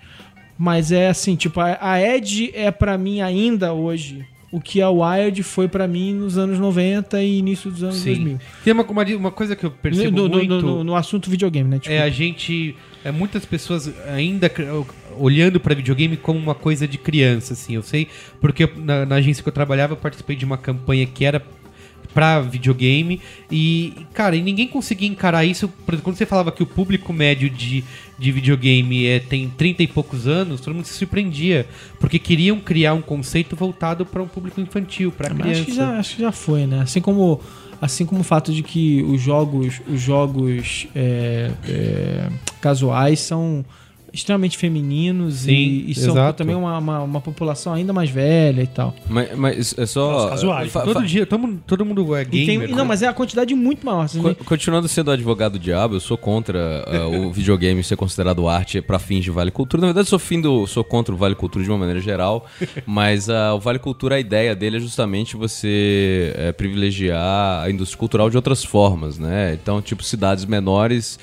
Mas é assim, tipo, a, a Edge é pra mim ainda hoje o que a Wired foi pra mim nos anos 90 e início dos anos 2000. Tem uma, uma, uma coisa que eu percebo No, no- muito... no- no assunto videogame, né? Tipo, É a gente. É, muitas pessoas ainda olhando pra videogame como uma coisa de criança, assim. Eu sei, porque na, na agência que eu trabalhava, eu participei de uma campanha que era pra videogame e, cara, e ninguém conseguia encarar isso. Por exemplo, quando você falava que o público médio de, de videogame é, tem 30 e poucos anos, todo mundo se surpreendia, porque queriam criar um conceito voltado pra um público infantil, pra Mas criança. acho que, já, acho que já foi, né? Assim como, assim como o fato de que os jogos, os jogos é, é, casuais são extremamente femininos Sim, e, e são também uma, uma, uma população ainda mais velha e tal. Mas, mas é só. Casuais. Todo dia, todo mundo, todo mundo é E tem- gamer. e não, mas é a quantidade muito maior. Co- Continuando sendo advogado do diabo, eu sou contra ah, (laughs) o videogame ser considerado arte para fins de Vale Cultura. Na verdade, sou, fim do, sou contra o Vale Cultura de uma maneira geral, (laughs) mas ah, o Vale Cultura, a ideia dele é justamente você eh, privilegiar a indústria cultural de outras formas, né? Então, tipo, cidades menores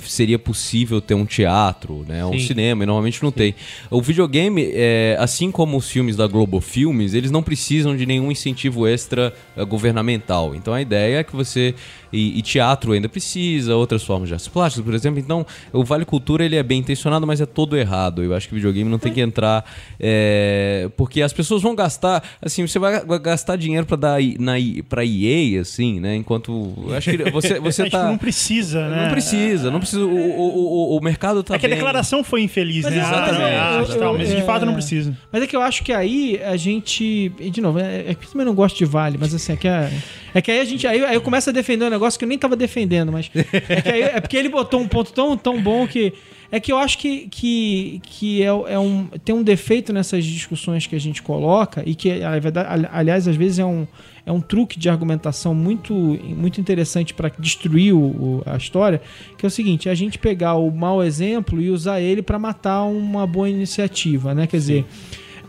seria possível ter um teatro, né? Um Sim. cinema, e normalmente não tem. O videogame, eh, assim como os filmes da Globo Filmes, eles não precisam de nenhum incentivo extra eh, governamental. Então a ideia é que você e, e teatro ainda precisa, outras formas de artes plásticas, por exemplo. Então, o Vale Cultura ele é bem intencionado, mas é todo errado. Eu acho que videogame não tem que entrar é, porque as pessoas vão gastar, assim, você vai gastar dinheiro para dar na pra EA assim, né? Enquanto acho que você (laughs) você É, tá não precisa, né? não precisa, não precisa. O, o, o, o mercado tá É que a declaração foi infeliz, Mas né? exatamente. Ah, Eu- eu- tal, mas de é- fato não precisa. Mas é que eu acho que aí a gente. e De novo, é, é que eu também não gosto de Vale, mas assim, é que, a- é que aí a gente. Aí, aí eu começo a defender um negócio que eu nem tava defendendo, mas. É, aí- é porque ele botou um ponto tão, tão bom que. É que eu acho que, que, que é, é um, tem um defeito nessas discussões que a gente coloca, e que, aliás, às vezes é um, é um truque de argumentação muito, muito interessante para destruir o- o- a história, que é o seguinte: é a gente pegar o mau exemplo e usar ele para matar uma boa iniciativa, né? Quer dizer.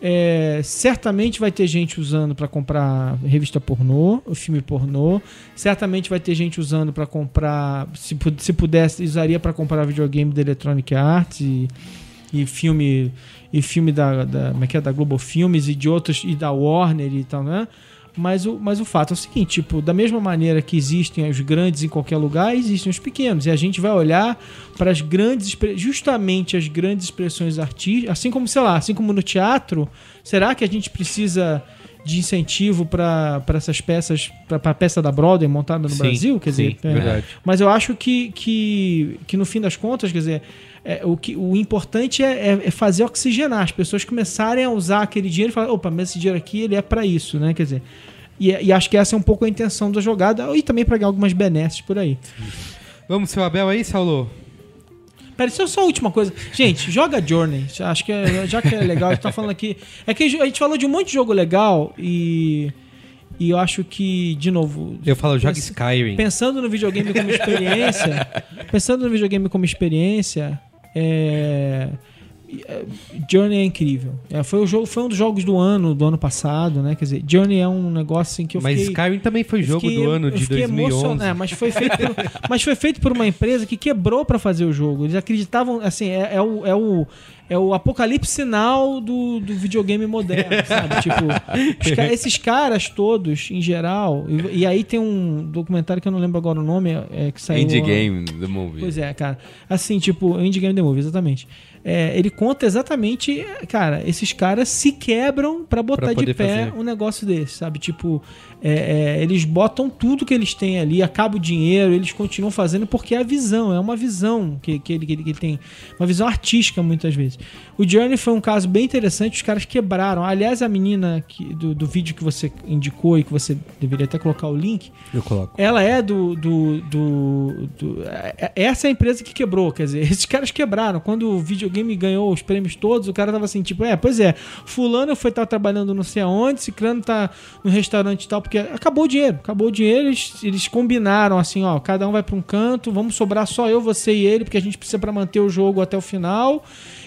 É, certamente vai ter gente usando para comprar revista pornô, o filme pornô. Certamente vai ter gente usando para comprar, se, se pudesse, usaria para comprar videogame da Electronic Arts e, e filme e filme da, da, é que é, da Global Filmes e de outros e da Warner e tal, né? Mas o, mas o fato é o seguinte, tipo, da mesma maneira que existem os grandes em qualquer lugar, existem os pequenos. E a gente vai olhar para as grandes, justamente as grandes expressões artísticas, assim como, sei lá, assim como no teatro, será que a gente precisa de incentivo para essas peças, para a peça da Broadway montada no Sim, Brasil? Quer sim, dizer, é, verdade. mas eu acho que, que, que no fim das contas, quer dizer, é, o, que, o importante é, é- é fazer oxigenar, as pessoas começarem a usar aquele dinheiro e falar, opa, mas esse dinheiro aqui ele é para isso, né? Quer dizer, e, e acho que essa é um pouco a intenção da jogada e também para ganhar algumas benesses por aí. Vamos, seu Abel aí, Saulo? Pera, isso é só a última coisa. Gente, (laughs) joga Journey. Acho que é, já que é legal, a gente tá falando aqui. É que a gente falou de um monte de jogo legal e. E eu acho que, de novo, Eu falo, joga Skyrim. pensando no videogame como experiência, (laughs) pensando no videogame como experiência, é, é, Journey é incrível. É, foi, o jogo, foi um dos jogos do ano, do ano passado, né? Quer dizer, Journey é um negócio assim que eu Mas fiquei... Skyrim também foi jogo fiquei- do ano de fiquei 2011. emocionado, é, mas foi feito por, mas foi feito por uma empresa que quebrou pra fazer o jogo. Eles acreditavam, assim, é, é o, é o é o apocalipse sinal do, do videogame moderno, (laughs) sabe? Tipo, ca- esses caras todos, em geral, e, e aí tem um documentário que eu não lembro agora o nome, é, que saiu... Indie Game, The Movie. Pois é, cara. Assim, tipo, Indie Game The Movie, exatamente. é, ele conta exatamente, cara, esses caras se quebram pra botar Pra de pé fazer. um negócio desse, sabe? Tipo, é, é, eles botam tudo que eles têm ali, acaba o dinheiro, eles continuam fazendo porque é a visão, é uma visão que, que, ele, que, ele, tem, uma visão artística muitas vezes. O Journey foi um caso bem interessante, os caras quebraram. Aliás, a menina que, do, do vídeo que você indicou e que você deveria até colocar o link, Eu coloco. ela é do. do, do, do- é- essa é a empresa que quebrou. Quer dizer, (laughs) esses caras quebraram. Quando o videogame ganhou os prêmios todos, o cara tava assim, tipo, é, pois é, Fulano foi estar trabalhando não sei aonde, Ciclano tá no restaurante e tal, porque acabou o dinheiro. Acabou o dinheiro, eles, eles combinaram assim, ó, cada um vai pra um canto, vamos sobrar só eu, você e ele, porque a gente precisa pra manter o jogo até o final.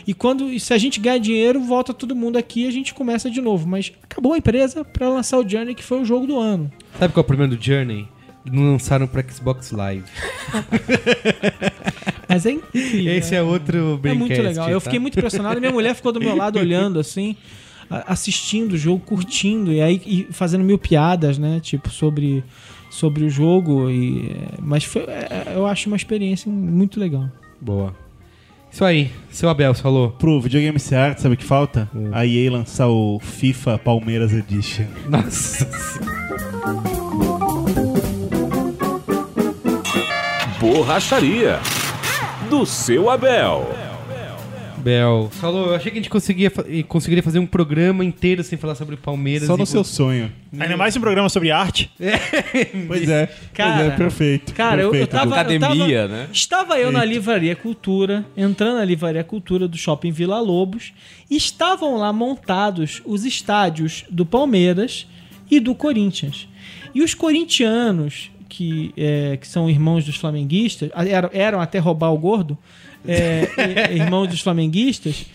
E quando e se a gente ganhar dinheiro, volta todo mundo aqui e a gente começa de novo. Mas acabou a empresa pra lançar o Journey, que foi o jogo do ano. Sabe qual é o problema do Journey? Não lançaram pra Xbox Live. (laughs) Mas é incrível. Esse é outro É Braincast, muito legal. Eu tá? fiquei muito impressionado. Minha mulher ficou do meu lado (laughs) olhando assim, assistindo o jogo, curtindo e aí e fazendo mil piadas, né? Tipo sobre sobre o jogo e é, mas foi, é, eu acho uma experiência muito legal. Boa. Isso aí. Seu Abel falou. Pro videogame Seart, sabe o que falta? A EA lançar o FIFA Palmeiras Edition. (laughs) Nossa. Borracharia do seu Abel. Bel. Falou, eu achei que a gente conseguia, conseguiria fazer um programa inteiro sem falar sobre o Palmeiras. Só no seu sonho. Ainda mais um programa sobre arte. (laughs) Pois é. (laughs) Cara, pois é, perfeito. Cara, eu, eu perfeito. tava. eu Academia, tava- né? Estava eu na Livraria Cultura, entrando na Livraria Cultura do Shopping Vila Lobos, e estavam lá montados os estádios do Palmeiras e do Corinthians. E os corintianos, que, é, que são irmãos dos flamenguistas, eram, eram até roubar o gordo, é, irmãos dos flamenguistas,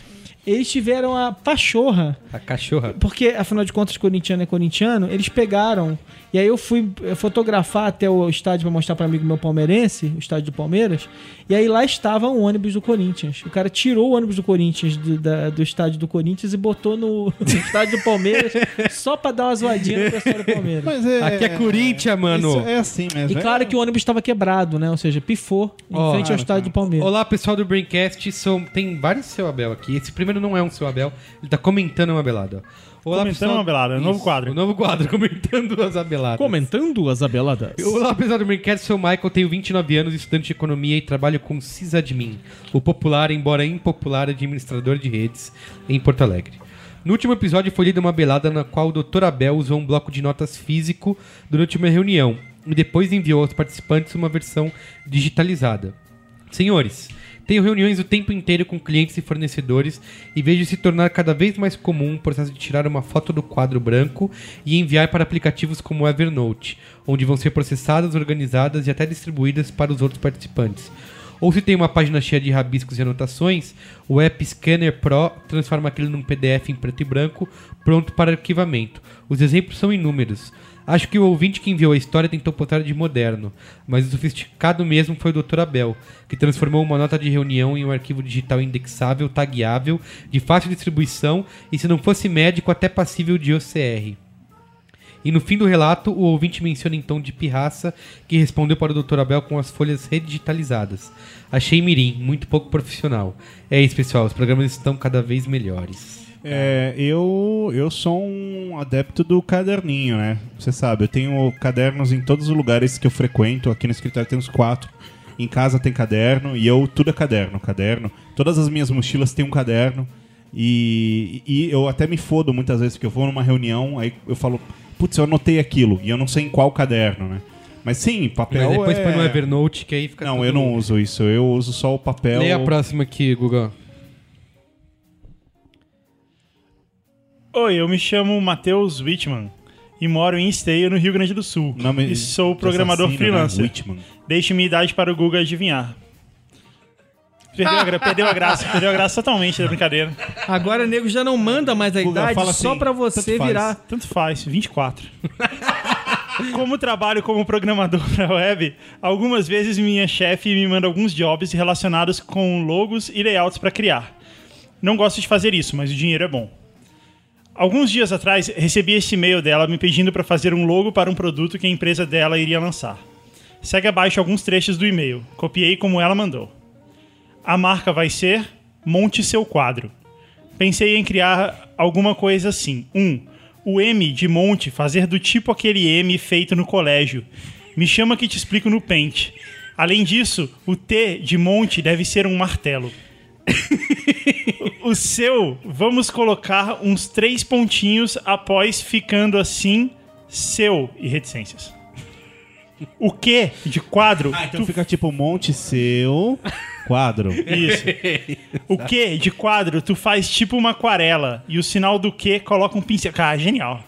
eles tiveram a pachorra A cachorra. porque, afinal de contas, corintiano é corintiano, eles pegaram. E aí eu fui eh, fotografar até o estádio pra mostrar pra amigo meu palmeirense, o estádio do Palmeiras. E aí lá estava um ônibus do Corinthians. O cara tirou o ônibus do Corinthians do, da- do estádio do Corinthians e botou no, (laughs) no estádio do Palmeiras só pra dar uma zoadinha no pessoal do Palmeiras. Mas é, Aqui é Corinthians, mano. Isso é assim mesmo. E claro que o ônibus estava quebrado, né? Ou seja, pifou em Ó, frente ao estádio do Palmeiras. Olá, pessoal do Braincast. São... Tem vários seu Abel aqui. Esse primeiro não é um seu Abel. Ele tá comentando uma belada. Olá, Comentando uma belada, é um novo quadro. O novo quadro, (laughs) comentando as abeladas. Comentando as abeladas. Olá, pessoal do Braincast. Sou o Michael, tenho 29 anos, estudante de economia e trabalho com Sysadmin, o popular, embora impopular, administrador de redes em Porto Alegre. No último episódio foi lida uma belada na qual o Dr. Abel usou um bloco de notas físico durante uma reunião e depois enviou aos participantes uma versão digitalizada. Senhores, tenho reuniões o tempo inteiro com clientes e fornecedores e vejo se tornar cada vez mais comum o processo de tirar uma foto do quadro branco e enviar para aplicativos como o Evernote, onde vão ser processadas, organizadas e até distribuídas para os outros participantes. Ou se tem uma página cheia de rabiscos e anotações, o app Scanner Pro transforma aquilo num PDF em preto e branco, pronto para arquivamento. Os exemplos são inúmeros. Acho que o ouvinte que enviou a história tentou botar de moderno, mas o sofisticado mesmo foi o Dr. Abel, que transformou uma nota de reunião em um arquivo digital indexável, tagueável, de fácil distribuição e, se não fosse médico, até passível de OCR. E no fim do relato, o ouvinte menciona em tom de pirraça que respondeu para o Dr. Abel com as folhas redigitalizadas. Achei mirim, muito pouco profissional. É isso, pessoal, os programas estão cada vez melhores. É, eu, eu sou um adepto do caderninho, né? Você sabe, eu tenho cadernos em todos os lugares que eu frequento. Aqui no escritório tem uns quatro. Em casa tem caderno e eu tudo é caderno, caderno. Todas as minhas mochilas têm um caderno. E, e eu até me fodo muitas vezes porque eu vou numa reunião, aí eu falo, putz, eu anotei aquilo e eu não sei em qual caderno, né? Mas sim, papel Mas depois é... põe no Evernote, que aí fica Não, eu não uso isso. Eu uso só o papel. Leia a próxima aqui, Guga. Oi, eu me chamo Matheus Wittmann e moro em Esteio, no Rio Grande do Sul. Nome e sou programador assassino, né? freelancer. Whitman. Deixe minha idade para o Google adivinhar. Perdeu a, gra- perdeu a graça, (laughs) perdeu a graça totalmente da brincadeira. Agora o nego já não manda mais a Guga, idade fala só assim, pra você tanto faz. virar. Tanto faz, 24. Como trabalho como programador (laughs) para web, algumas vezes minha chefe me manda alguns jobs relacionados com logos e layouts para criar. Não gosto de fazer isso, mas o dinheiro é bom. Alguns dias atrás, recebi este e-mail dela me pedindo para fazer um logo para um produto que a empresa dela iria lançar. Segue abaixo alguns trechos do e-mail. Copiei como ela mandou. A marca vai ser monte seu quadro. Pensei em criar alguma coisa assim. 1. Um, o M de monte fazer do tipo aquele M feito no colégio. Me chama que te explico no pente. Além disso, o T de monte deve ser um martelo. (laughs) o seu, vamos colocar uns três pontinhos após ficando assim, seu e reticências. O que de quadro? Ah, então tu fica tipo monte seu quadro. Isso. (laughs) O que de quadro tu faz tipo uma aquarela e o sinal do que coloca um pincel. Cara, genial.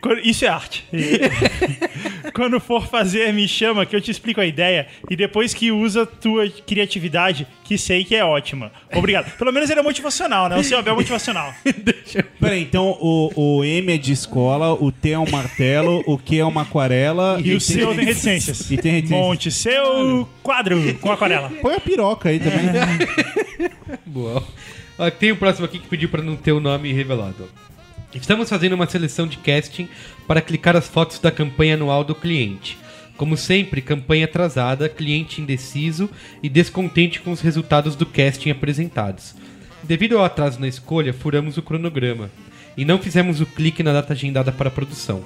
Quando- Isso é arte. (laughs) Quando for fazer, me chama que eu te explico a ideia e depois que usa tua criatividade, que sei que é ótima. Obrigado. Pelo menos ele é motivacional, né? O seu Abel é motivacional. (laughs) Peraí, então o, o M é de escola, o T é um martelo, o Q é uma aquarela E o seu tem reticências. E tem reticências. Monte seu quadro com aquarela. Põe a piroca aí também. (laughs) Boa. Ó, tem o próximo aqui que pediu pra não ter o nome revelado. Estamos fazendo uma seleção de casting para clicar as fotos da campanha anual do cliente. Como sempre, campanha atrasada, cliente indeciso e descontente com os resultados do casting apresentados. Devido ao atraso na escolha, furamos o cronograma e não fizemos o clique na data agendada para a produção.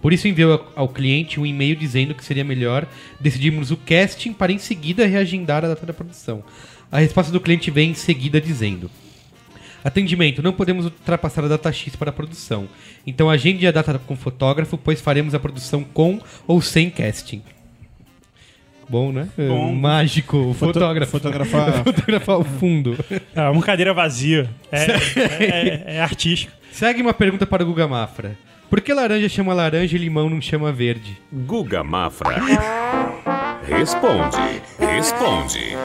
Por isso enviou ao- cliente um e-mail dizendo que seria melhor decidirmos o casting para em seguida reagendar a data da produção. A resposta do cliente vem em seguida dizendo: Atendimento, não podemos ultrapassar a data X para a produção. Então agende a data com o fotógrafo, pois faremos a produção com ou sem casting. Bom, né? É, Bom. Mágico, fotógrafo. Fotografar. (laughs) Fotografar o fundo. É uma cadeira vazia. É, é- é- é artístico. Segue uma pergunta para o Guga Mafra. Por que laranja chama laranja e limão não chama verde? Guga Mafra. Responde, responde.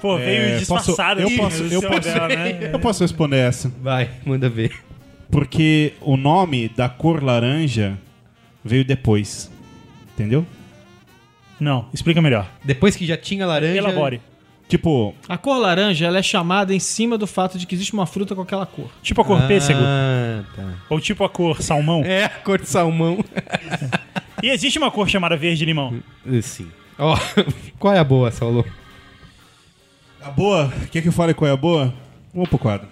Pô, veio É, disfarçado posso- eu posso- eu posso- Abel, né? Eu posso responder essa. Vai, manda ver. Porque o nome da cor laranja veio depois. Entendeu? Não, explica melhor. Depois que já tinha laranja. Elabore. Tipo, A cor laranja ela é chamada em cima do fato de que existe uma fruta com aquela cor. Tipo a cor pêssego. Ah, tá. Ou tipo a cor salmão. É, a cor de salmão. (laughs) E existe uma cor chamada verde limão. Sim. Ó, (laughs) qual é a boa, Saulo? A boa. Quer que eu fale qual é a boa? Vamos pro quadro.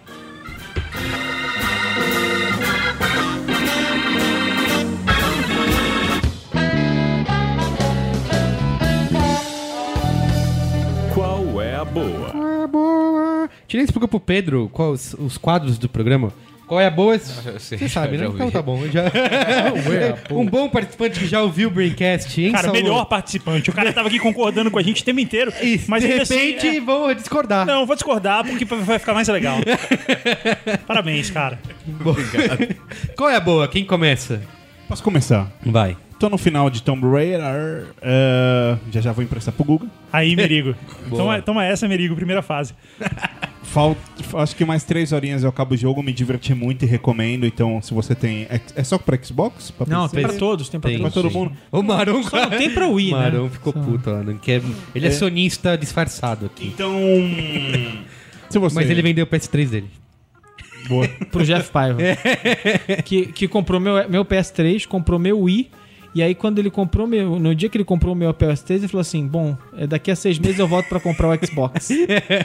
Qual é a boa? Qual é a boa? Tirei explica pro Pedro qual os, os quadros do programa. Qual é a boa? (laughs) Você sabe, já né? Então tá bom. Já... (laughs) (laughs) um bom participante que já ouviu o Braincast, hein, Cara, Saulo? melhor participante. O cara tava aqui concordando com a gente o tempo inteiro. Isso, mas de assim, repente é- vou discordar. Não, vou discordar porque vai ficar mais legal. Parabéns, cara. Bom. qual é a boa? Quem começa? Posso começar? Vai. Tô no final de Tomb Raider. eh, já já vou emprestar pro Guga. Aí, Merigo. toma, toma essa, Merigo, primeira fase. Falta, acho que mais três horinhas eu acabo o jogo, me diverti muito e recomendo. Então, se você tem. É, é só pra Xbox? Pra Não, PC? tem pra todos, tem pra Tem. Pra todo mundo? O Marão... Só não tem pra Wii, O né? Marão ficou puto lá. Não quer... Ele é, sonista disfarçado aqui. Então. (laughs) se você. Mas ele vendeu o PS3 dele. Boa. Pro Jeff Paiva. (laughs) que, que comprou meu, meu PS3, comprou meu Wii. E aí, quando ele comprou meu. No dia que ele comprou o meu PS3, ele falou assim: Bom, é, daqui a seis meses eu volto pra comprar o Xbox.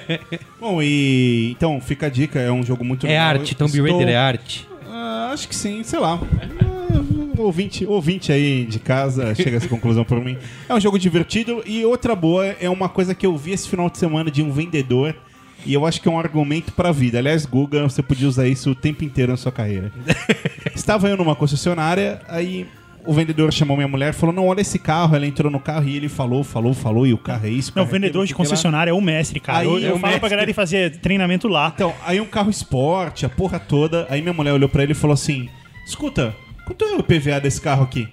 (laughs) Bom, e. Então, fica a dica, é um jogo muito É legal. arte, Tomb Estou- Raider é arte. Ah, acho que sim, sei lá. Ah, Ouvinte, ouvinte aí de casa chega a essa conclusão por mim. É um jogo divertido e outra boa é uma coisa que eu vi esse final de semana de um vendedor e eu acho que é um argumento pra vida. Aliás, Guga, você podia usar isso o tempo inteiro na sua carreira. (laughs) Estava eu numa concessionária, aí o vendedor chamou minha mulher e falou: Não, olha esse carro. Ela entrou no carro e ele falou, falou, falou, e o carro é isso. o Não, é vendedor de o que lá. concessionária é o mestre, cara. Aí eu é eu o falo pra mestre. galera ir fazer treinamento lá. Então, aí um carro esporte, a porra toda. Aí minha mulher olhou pra ele e falou assim: Escuta, quanto é o PVA desse carro aqui?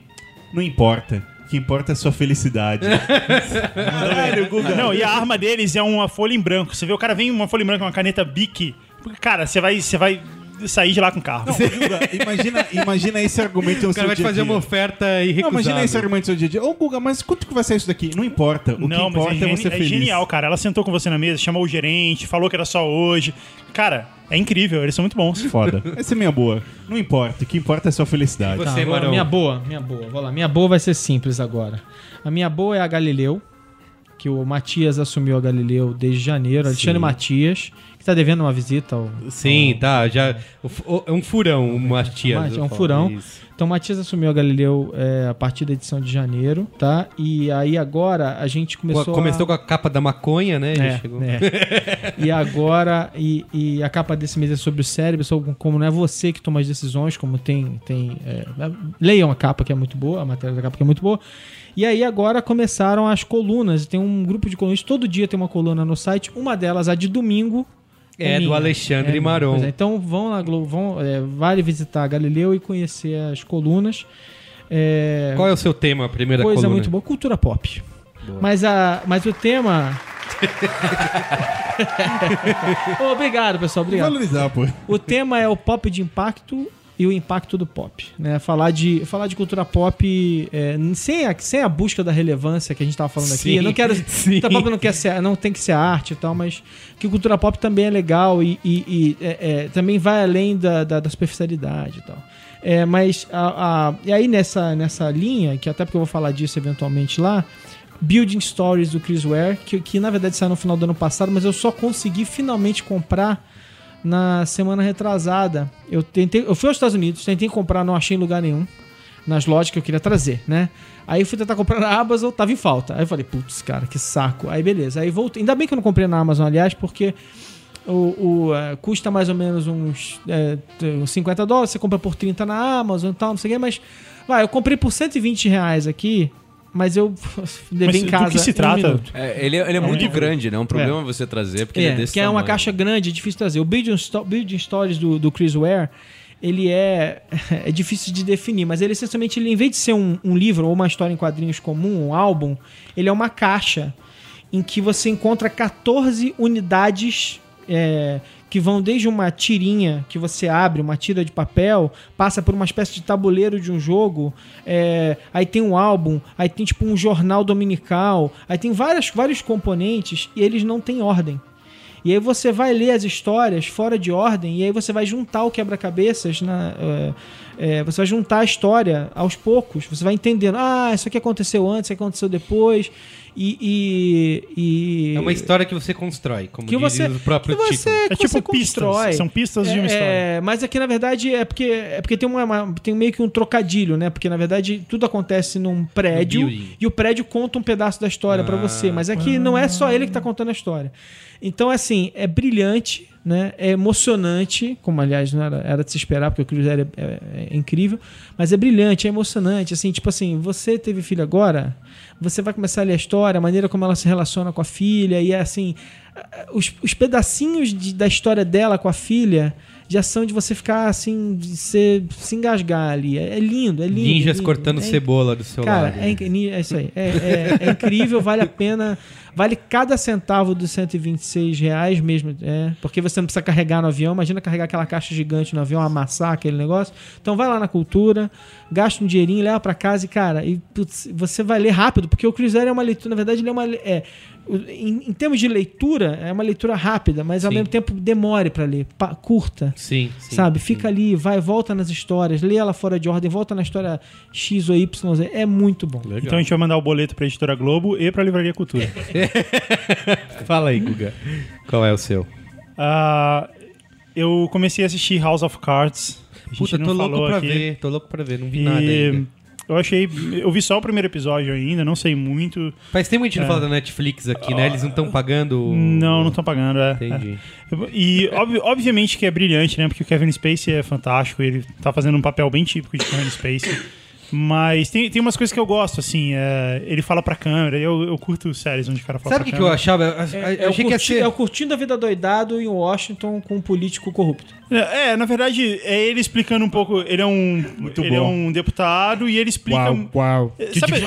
Não importa. O que importa é a sua felicidade. (laughs) Caralho, Guga. Não, e a arma deles é uma folha em branco. Você vê o cara vem uma folha em branco, uma caneta Bic. Porque, Cara, você vai, você vai sair de lá com o carro. Não, Guga, imagina, imagina esse argumento no O cara seu vai te dia fazer dia. uma oferta Não, irrecusável. imagina esse argumento no seu dia a dia. Ô, Guga, mas quanto que vai sair isso daqui? Não importa. O que Não, mas importa é, é, geni- você é feliz. genial, cara. Ela sentou com você na mesa, chamou o gerente, falou que era só hoje. Cara, é incrível, eles são muito bons. Foda. Essa é minha boa. Não importa. O que importa é a sua felicidade. Você, Tá, agora, Marão. minha boa, minha boa. Vou lá. Minha boa vai ser simples agora. A minha boa é a Galileu. que o Matias assumiu a Galileu desde janeiro. Alexandre Matias, que tá devendo uma visita ao. Sim, tá. Já, é um furão, o Matias. É um furão. Então, o Matias assumiu a Galileu é, a partir da edição de janeiro, tá? E aí agora a gente começou. Começou a... com a capa da maconha, né? É, chegou. é. (laughs) e agora, e, e a capa desse mês é sobre o cérebro, sobre como não é você que toma as decisões, como tem. tem é, leiam a capa que é muito boa, a matéria da capa que é muito boa. E aí agora começaram as colunas, tem um grupo de colunas, todo dia tem uma coluna no site, uma delas, a de domingo. É, do. Alexandre minha. Maron. É, então vão lá, Globo, vão, é, vale visitar Galileu e conhecer as colunas. É, Qual é o seu tema, a primeira coisa coluna? muito boa, cultura pop. Mas, a, mas o tema. (laughs) Obrigado, pessoal, obrigado. Valorizar, pô. O tema é o pop de impacto e o impacto do pop. Né? Falar, de, falar de cultura pop é, sem, a, sem a busca da relevância que a gente estava falando aqui. Sim, Eu não quero. (laughs) sim. Cultura pop não, quer ser, não tem que ser arte e tal, mas que cultura pop também é legal e, e- e, é, é, também vai além da, da, da superficialidade e tal. É, mas a, a- e aí nessa, nessa linha, que até porque eu vou falar disso eventualmente lá, Building Stories do Chris Ware, que, que na verdade saiu no final do ano passado, mas eu só consegui finalmente comprar na semana retrasada. Eu tentei, eu fui aos Estados Unidos, tentei comprar, não achei em lugar nenhum nas lojas que eu queria trazer, né? Aí fui tentar comprar na Amazon, tava em falta. Aí eu falei, putz, cara, que saco. Aí beleza. Aí voltei. Ainda bem que eu não comprei na Amazon, aliás, porque o, o, eh, custa mais ou menos uns, uns 50 dólares. Você compra por 30 na Amazon e tal, não sei o quê, mas. Vai, eu comprei por 120 reais aqui, mas eu (laughs) levei Mas em do casa. que se um trata? minuto. É, ele é, ele é muito grande, né? É um problema você trazer, porque ele é É, desse que é uma caixa grande, é difícil trazer. O Building, Sto- Building Stories do, do Chris Ware, ele é, (laughs) é difícil de definir, mas ele essencialmente, ele, em vez de ser um, um livro ou uma história em quadrinhos comum, um álbum, ele é uma caixa em que você encontra 14 unidades é, que vão desde uma tirinha que você abre, uma tira de papel, passa por uma espécie de tabuleiro de um jogo, é, aí tem um álbum, aí tem tipo um jornal dominical, aí tem várias, vários componentes e eles não têm ordem. E aí você vai ler as histórias fora de ordem e aí você vai juntar o quebra-cabeças na. é, é, você vai juntar a história aos poucos. Você vai entendendo, ah, isso aqui aconteceu antes, isso aqui aconteceu depois. E. e- e- É uma história que você constrói, como que diz você, o próprio que você, título. É que tipo você pistas, constrói. são pistas de uma história. É, mas aqui na verdade é porque é porque tem uma, uma- tem meio que um trocadilho, né? Porque na verdade tudo acontece num prédio e o prédio conta um pedaço da história pra Ah. você, mas aqui não é só ele que tá contando a história. Então assim, é brilhante, né? É emocionante, como aliás não era, era de se esperar porque o Chris é, é- é incrível, mas é brilhante, é emocionante, assim, tipo assim, você teve filho agora, você vai começar a ler a história, a maneira como ela se relaciona com a filha e é assim, os, os pedacinhos de- da história dela com a filha já são de você ficar assim, de ser, se engasgar ali. É, é lindo, é lindo. Ninjas lindo. cortando é, cebola do seu Cara, lado. é, é isso aí. É, é- é incrível, vale a pena. Vale cada centavo dos 126 reais mesmo. É, porque você não precisa carregar no avião. Imagina carregar aquela caixa gigante no avião, amassar aquele negócio. Então vai lá na cultura, gasta um dinheirinho, leva pra casa e, cara, e, putz, você vai ler rápido, porque o Cruzeiro é uma leitura, na verdade, ele é uma. É, em, em termos de leitura, é uma leitura rápida, mas ao Sim. mesmo tempo demore pra ler, pa- curta. Sim, sim. Sabe? sim. Fica ali, vai, volta nas histórias, lê ela fora de ordem, volta na história X ou Y. Z. É muito bom. Então a gente vai mandar o boleto pra Editora Globo e pra Livraria Cultura. (laughs) Fala aí, Guga. Qual é o seu? Ah, eu comecei a assistir House of Cards. A Puta, tô louco pra aqui. ver. Tô louco pra ver. Não vi E nada ainda. Eu achei. Eu vi só o primeiro episódio ainda, não sei muito. Faz tempo que a gente não É. fala da Netflix aqui, né? Eles não estão pagando... Não, não estão pagando, é. Entendi. é. E obvi- obviamente que é brilhante, né? Porque o Kevin Spacey é fantástico, ele tá fazendo um papel bem típico de Kevin Spacey. Mas tem, tem umas coisas que eu gosto, assim. é, ele fala pra câmera, eu, eu curto séries onde o cara fala Sabe o que, pra que eu câmera. achava? Eu, É, eu é o achei que ia curti- ser... é o Curtindo a Vida Doidado em Washington com um político corrupto. É, na verdade, é ele explicando um pouco. Ele é um, ele é bom. um deputado e ele explica. Uau, uau. Sabe,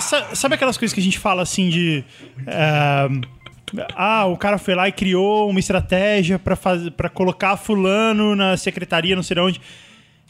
sa- sabe aquelas coisas que a gente fala assim de. é, ah, o cara foi lá e criou uma estratégia para colocar fulano na secretaria, não sei de onde.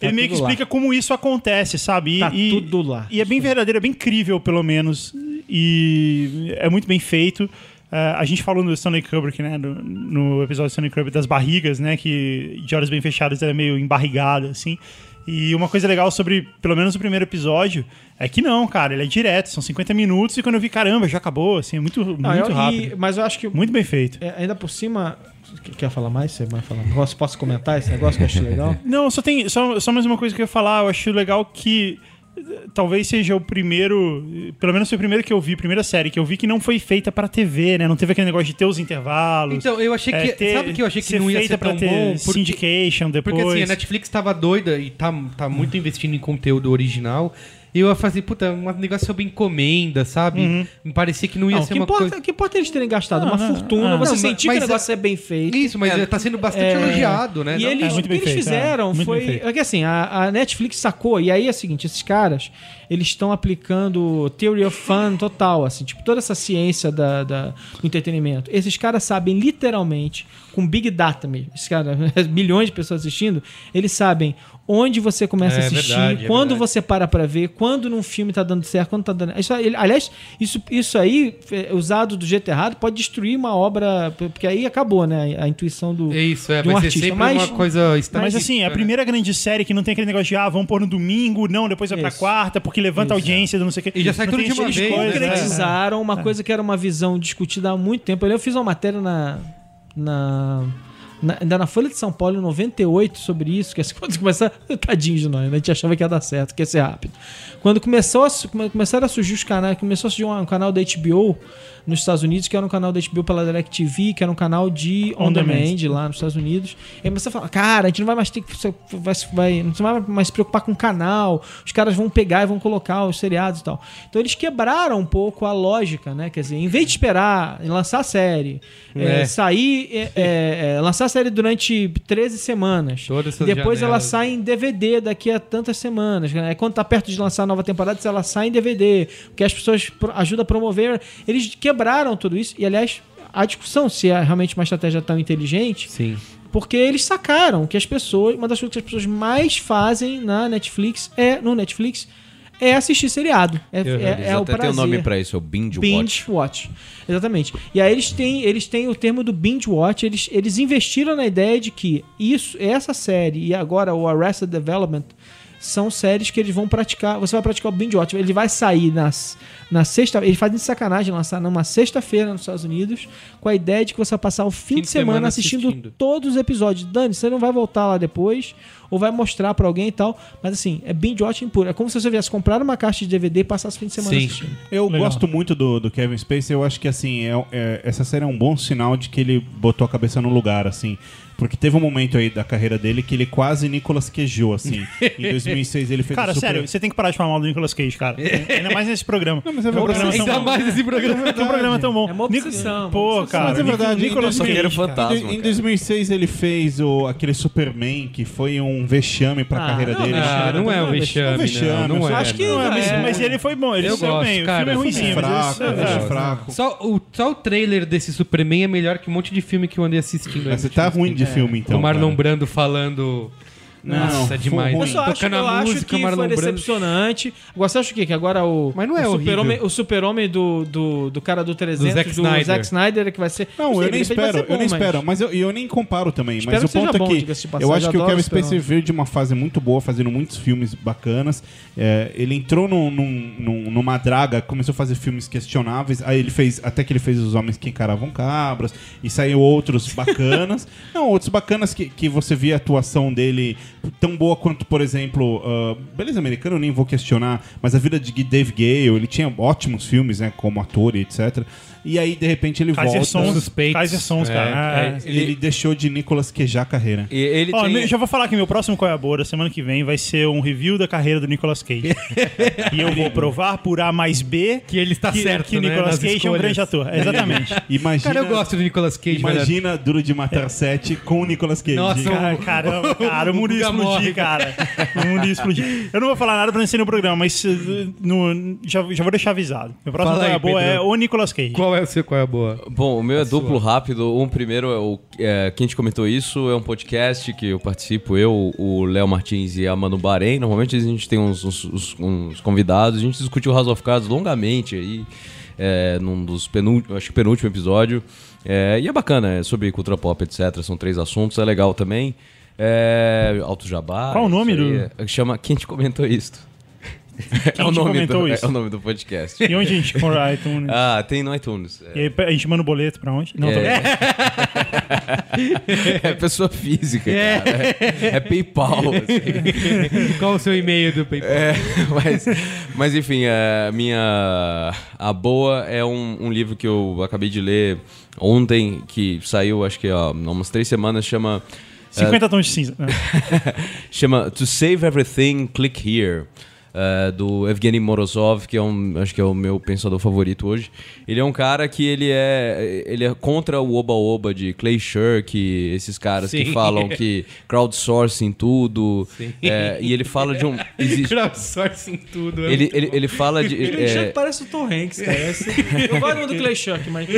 Ele meio que tudo lá. explica como isso acontece, sabe? E, Tá e- tudo lá. E é bem verdadeiro, é bem crível, pelo menos. E é muito bem feito. É, a gente falou no Stanley Kubrick, né? No, no episódio do Stanley Kubrick das barrigas, né? Que de olhos bem fechados ela é meio embarrigada, assim. E uma coisa legal sobre, pelo menos o primeiro episódio, É que não, cara, ele é direto, são 50 minutos e quando eu vi, caramba, já acabou, assim, é muito, Não, muito eu- rápido. e- mas eu acho que Muito bem feito. é, ainda por cima. Quer- falar mais? Você vai falar? Posso, posso comentar esse negócio que eu acho legal? (laughs) Não, só tem só, só mais uma coisa que eu ia falar. Eu acho legal que eh, talvez seja o primeiro, eh, pelo menos foi o primeiro que eu vi, primeira série que eu vi que não foi feita pra TV, né? Não teve aquele negócio de ter os intervalos. Então, eu achei é, que. ter- sabe que eu achei que não ia feita ser tão pra ter bom? Porque, syndication depois. porque assim, a Netflix tava doida e tá, tá muito investindo em conteúdo original. E eu falei, puta, um negócio sobre encomenda, sabe? Me parecia que não ia Não, ser que uma importa, coisa. o que importa é eles terem gastado uma não, fortuna, ah. você Não, sentir mas- que o negócio mas é bem feito. Isso, mas tá sendo bastante É, elogiado, né? E Não- eles, É, o que eles feito, fizeram é, bem foi. É que assim, a, a Netflix sacou, e aí é o seguinte: esses caras, eles estão aplicando Theory of Fun total, assim, tipo, toda essa ciência da, da- do entretenimento. Esses caras sabem literalmente, com Big Data mesmo, esses caras, (laughs) milhões de pessoas assistindo, eles sabem onde você começa É a assistir, verdade, é quando verdade. você para pra ver, quando num filme tá dando certo, quando tá dando. Isso, aliás, isso, isso aí, é, usado do jeito errado, pode destruir uma obra, porque aí acabou, né? A intuição do. É isso, é. de um vai ser artista, sempre mas- uma coisa. Mas assim, a né? primeira grande série que não tem aquele negócio de ah, vamos pôr no domingo, não, depois vai pra Isso. quarta, porque levanta a audiência do não sei o quê. E já sai Não tudo de uma vez, né? concretizaram uma coisa que era uma visão discutida há muito tempo. Eu fiz uma matéria na. na na- ainda na Folha de São Paulo, em 98, sobre isso, que assim, (laughs) quando começar. Tadinho de nós, né? a gente achava que ia dar certo, que ia ser rápido. Quando começou a, começaram a surgir os canais, começou a surgir um, um canal da HBO nos Estados Unidos, que era um canal da HBO pela DirecTV, que era um canal de on, On demand, demand. lá nos Estados Unidos. E aí você fala, cara, a gente não vai mais ter que. você Vai, vai, não vai mais se preocupar com o canal, os caras vão pegar e vão colocar os seriados e tal. Então eles quebraram um pouco a lógica, né? Quer dizer, em vez de esperar em lançar a série, é, É. sair, é, é, é, lançar a série durante 13 semanas, Todas essas depois ela janelas. sai em DVD daqui a tantas semanas. Né? Quando tá perto de lançar a nova temporada, ela sai em DVD, porque as pessoas ajudam a promover. Eles quebraram tudo isso. E, aliás, a discussão se é realmente uma estratégia tão inteligente Sim. porque eles sacaram que as pessoas, uma das coisas que as pessoas mais fazem na Netflix é no Netflix é assistir seriado. É, Uhum. é, é o até tem prazer. um nome pra isso, é o Binge, Binge Watch. watch. Exatamente. E aí eles têm, eles têm o termo do binge watch, eles, eles investiram na ideia de que isso, essa série e agora o Arrested Development são séries que eles vão praticar. Você vai praticar o binge watch. Ele vai sair nas, na sexta. Eles fazem de sacanagem lançar numa sexta-feira nos Estados Unidos com a ideia de que você vai passar o fim, de semana, assistindo, assistindo. todos os episódios. Dani, você não vai voltar lá depois ou vai mostrar pra alguém e tal. Mas assim, é binge watching puro. É como se você viesse comprar uma caixa de DVD e passasse o fim de semana Sim. assistindo. Eu Legal. gosto muito do, do Kevin Spacey. Eu acho que assim é- é- essa série é um bom sinal de que ele botou a cabeça no lugar, assim. Porque teve um momento aí da carreira dele que ele quase Nicolas queijou, assim. (laughs) em 2006 ele fez Cara, o Super... sério, você tem que parar de falar mal do Nicolas Cage, cara. (laughs) Ainda mais nesse programa. Não, mas é um tão Ainda bom. mais esse programa. Que um programa tão bom. É uma obsessão, Pô, uma obsessão. cara. Mas é verdade, Nicolas em Cage. Roqueiro cara. fantasma. Em, em cara. 2006 ele fez o, aquele Superman que foi um vexame pra Ah, carreira não, dele. não, Ah, não é o vexame, É um vexame, não, não eu é. acho que- Não, é, mas, É. mas ele foi bom, ele Eu gosto, bem. cara. O filme é É ruimzinho. mas fraco, é. fraco. Só o, só o trailer desse Superman é melhor que um monte de filme que eu andei assistindo. você tá ruim de filme, então. o Marlon. Brando falando. Não, Nossa, é demais. ruim. Eu só acho, Tocando eu a acho música, que Marlon foi Brando. decepcionante. Agora, você acha o quê? Que agora o. Mas não é o super-homem, o super-homem do, do, do cara do 300, do Zack Zack, Snyder. Snyder, é que vai ser. Não, sei, eu nem espero, bom, eu nem mas- espero, mas eu, e eu nem comparo também. Espero mas o ponto bom, é que eu acho que o Kevin. Spacey veio de uma fase muito boa, fazendo muitos filmes bacanas. É, ele entrou num- num- numa draga, começou a fazer filmes questionáveis. Aí ele fez, até que ele fez Os Homens que Encaravam Cabras, e saiu outros bacanas. (laughs) Não, outros bacanas que, que você via a atuação dele tão boa quanto, por exemplo, ah, Beleza Americana, eu nem vou questionar, mas a vida de Dave Gale, ele tinha ótimos filmes, né, como ator e etc. E aí, de repente, ele Kaiser volta. Sons, Suspeitos. Kaiser Sons, É, cara. É, ele, deixou de Nicolas queijar a carreira. E ele Ó, tem... já vou falar que meu próximo Qual é a Boa da semana que vem vai ser um review da carreira do Nicolas Cage. (laughs) e eu vou provar por A mais B Que ele está que, certo, que o né, Nicolas nas Cage é um escolhas. grande ator. Exatamente. (laughs) Imagina, Cara, eu gosto do Nicolas Cage, velho. Imagina Duro de Matar 7 com o Nicolas Cage. Nossa, Cara, caramba, (laughs) cara, o mundo ia explodir, cara. O mundo ia explodir. Eu não vou falar nada pra não ser no programa, mas uh, no- já, já vou deixar avisado. Meu próximo Qual é a Boa Pedro. é o Nicolas Cage. Qual é o seu qual é a boa? Bom, o meu é duplo rápido. Um primeiro é o. É, quem te comentou isso é um podcast que eu participo, eu, o Léo Martins e a Manu Bahrein. Normalmente a gente tem uns, uns- uns- uns convidados, a gente discute o House of Cards longamente aí, é, num dos penúltimos, acho que penúltimo episódio. É, e é bacana, é sobre cultura pop, etc. São três assuntos, é legal também. É, Alto Jabá. Qual o nome do- é- Chama Quem te comentou isso? (laughs) É o, nome do, isso? é o nome do podcast. E onde a gente compra iTunes? (laughs) Ah, tem no iTunes. E aí a gente manda o boleto pra onde? Não, tô É. (laughs) É pessoa física, cara. É, é PayPal. assim. Qual o seu e-mail do PayPal? É, mas, mas enfim, a minha. A Boa é um, um livro que eu acabei de ler ontem, que saiu, acho que há umas três semanas, chama. 50 tons de cinza. chama To Save Everything, Click Here. Eh, do Evgeny Morozov, que é um, acho que é o meu pensador favorito hoje. Ele é um cara que ele é, ele é contra o oba-oba de Clay Shirk, esses caras que Sim. falam que crowdsourcing tudo. eh, e ele fala de um. existe- (laughs) Crowdsourcing tudo. é ele, ele, bom. ele fala de. Clay eh, Shuck parece o Tom Hanks, cara. Esse- Eu gosto do Clay Shuck, mas, pô.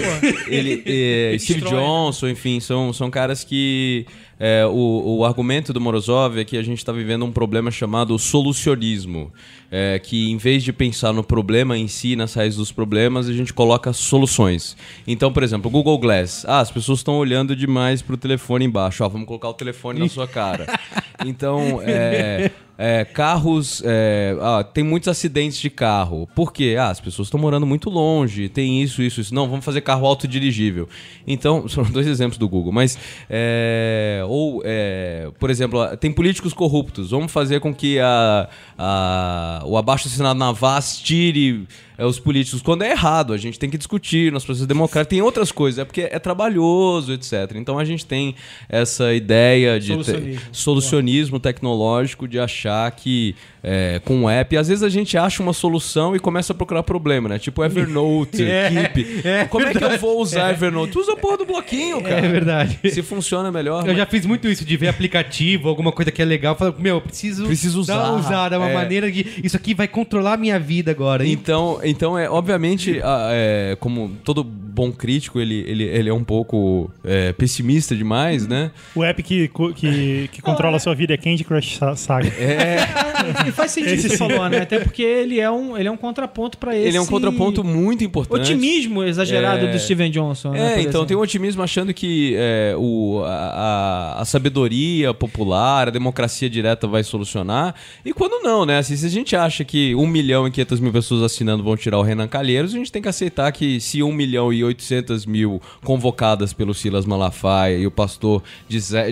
ele, (laughs) Steve destrói? Johnson, enfim, são, são caras que. Eh, o, o argumento do Morozov é que a gente está vivendo um problema chamado solucionismo. eh, que em vez de pensar no problema em si, nas raízes dos problemas, a gente coloca soluções. Então, por exemplo, o Google Glass. Ah, as pessoas estão olhando demais pro telefone embaixo. Ó, vamos colocar o telefone na sua cara. (laughs) Então, é, é, carros. é, ah, tem muitos acidentes de carro. Por quê? Ah, as pessoas estão morando muito longe, tem isso, isso, isso. Não, vamos fazer carro autodirigível. Então, (laughs) são dois exemplos do Google. Mas, é, ou, é, por exemplo, ah, tem políticos corruptos. Vamos fazer com que a, a- o abaixo assinado na VAS tire é, os políticos quando é errado. A gente tem que discutir nos processos democráticos. Tem outras coisas, é porque é trabalhoso, etc. Então a gente tem essa ideia de te- Solucionismo. solucionismo tecnológico de achar que é, com o app, às vezes a gente acha uma solução e começa a procurar problema, né? Tipo Evernote, (laughs) Keep. é Como é que eu vou usar Evernote? Usa a porra do bloquinho, cara. É verdade. Se funciona melhor. Eu já fiz muito isso, de ver aplicativo, alguma coisa que é legal. Falar, meu, eu preciso, Preciso dar uma usar. usada, uma É. maneira de. Isso aqui vai controlar a minha vida agora. E Então, então é, obviamente, a- é, como todo bom crítico, ele, ele, ele é um pouco é, pessimista demais, né? O app que, que, que controla a sua vida é Candy Crush Sa- Saga. É, (laughs) E faz sentido o que você falou, né? Até porque ele é um, ele é um contraponto pra esse... ele é um contraponto muito importante. Otimismo exagerado É. do Steven Johnson, né? É, por então exemplo. tem um otimismo achando que é, o, a, a- sabedoria popular, a democracia direta vai solucionar. E quando não, né? Assim, se a gente acha que 1 milhão e 500 mil pessoas assinando vão tirar o Renan Calheiros, a gente tem que aceitar que se 1 milhão e 800 mil convocadas pelo Silas Malafaia e o pastor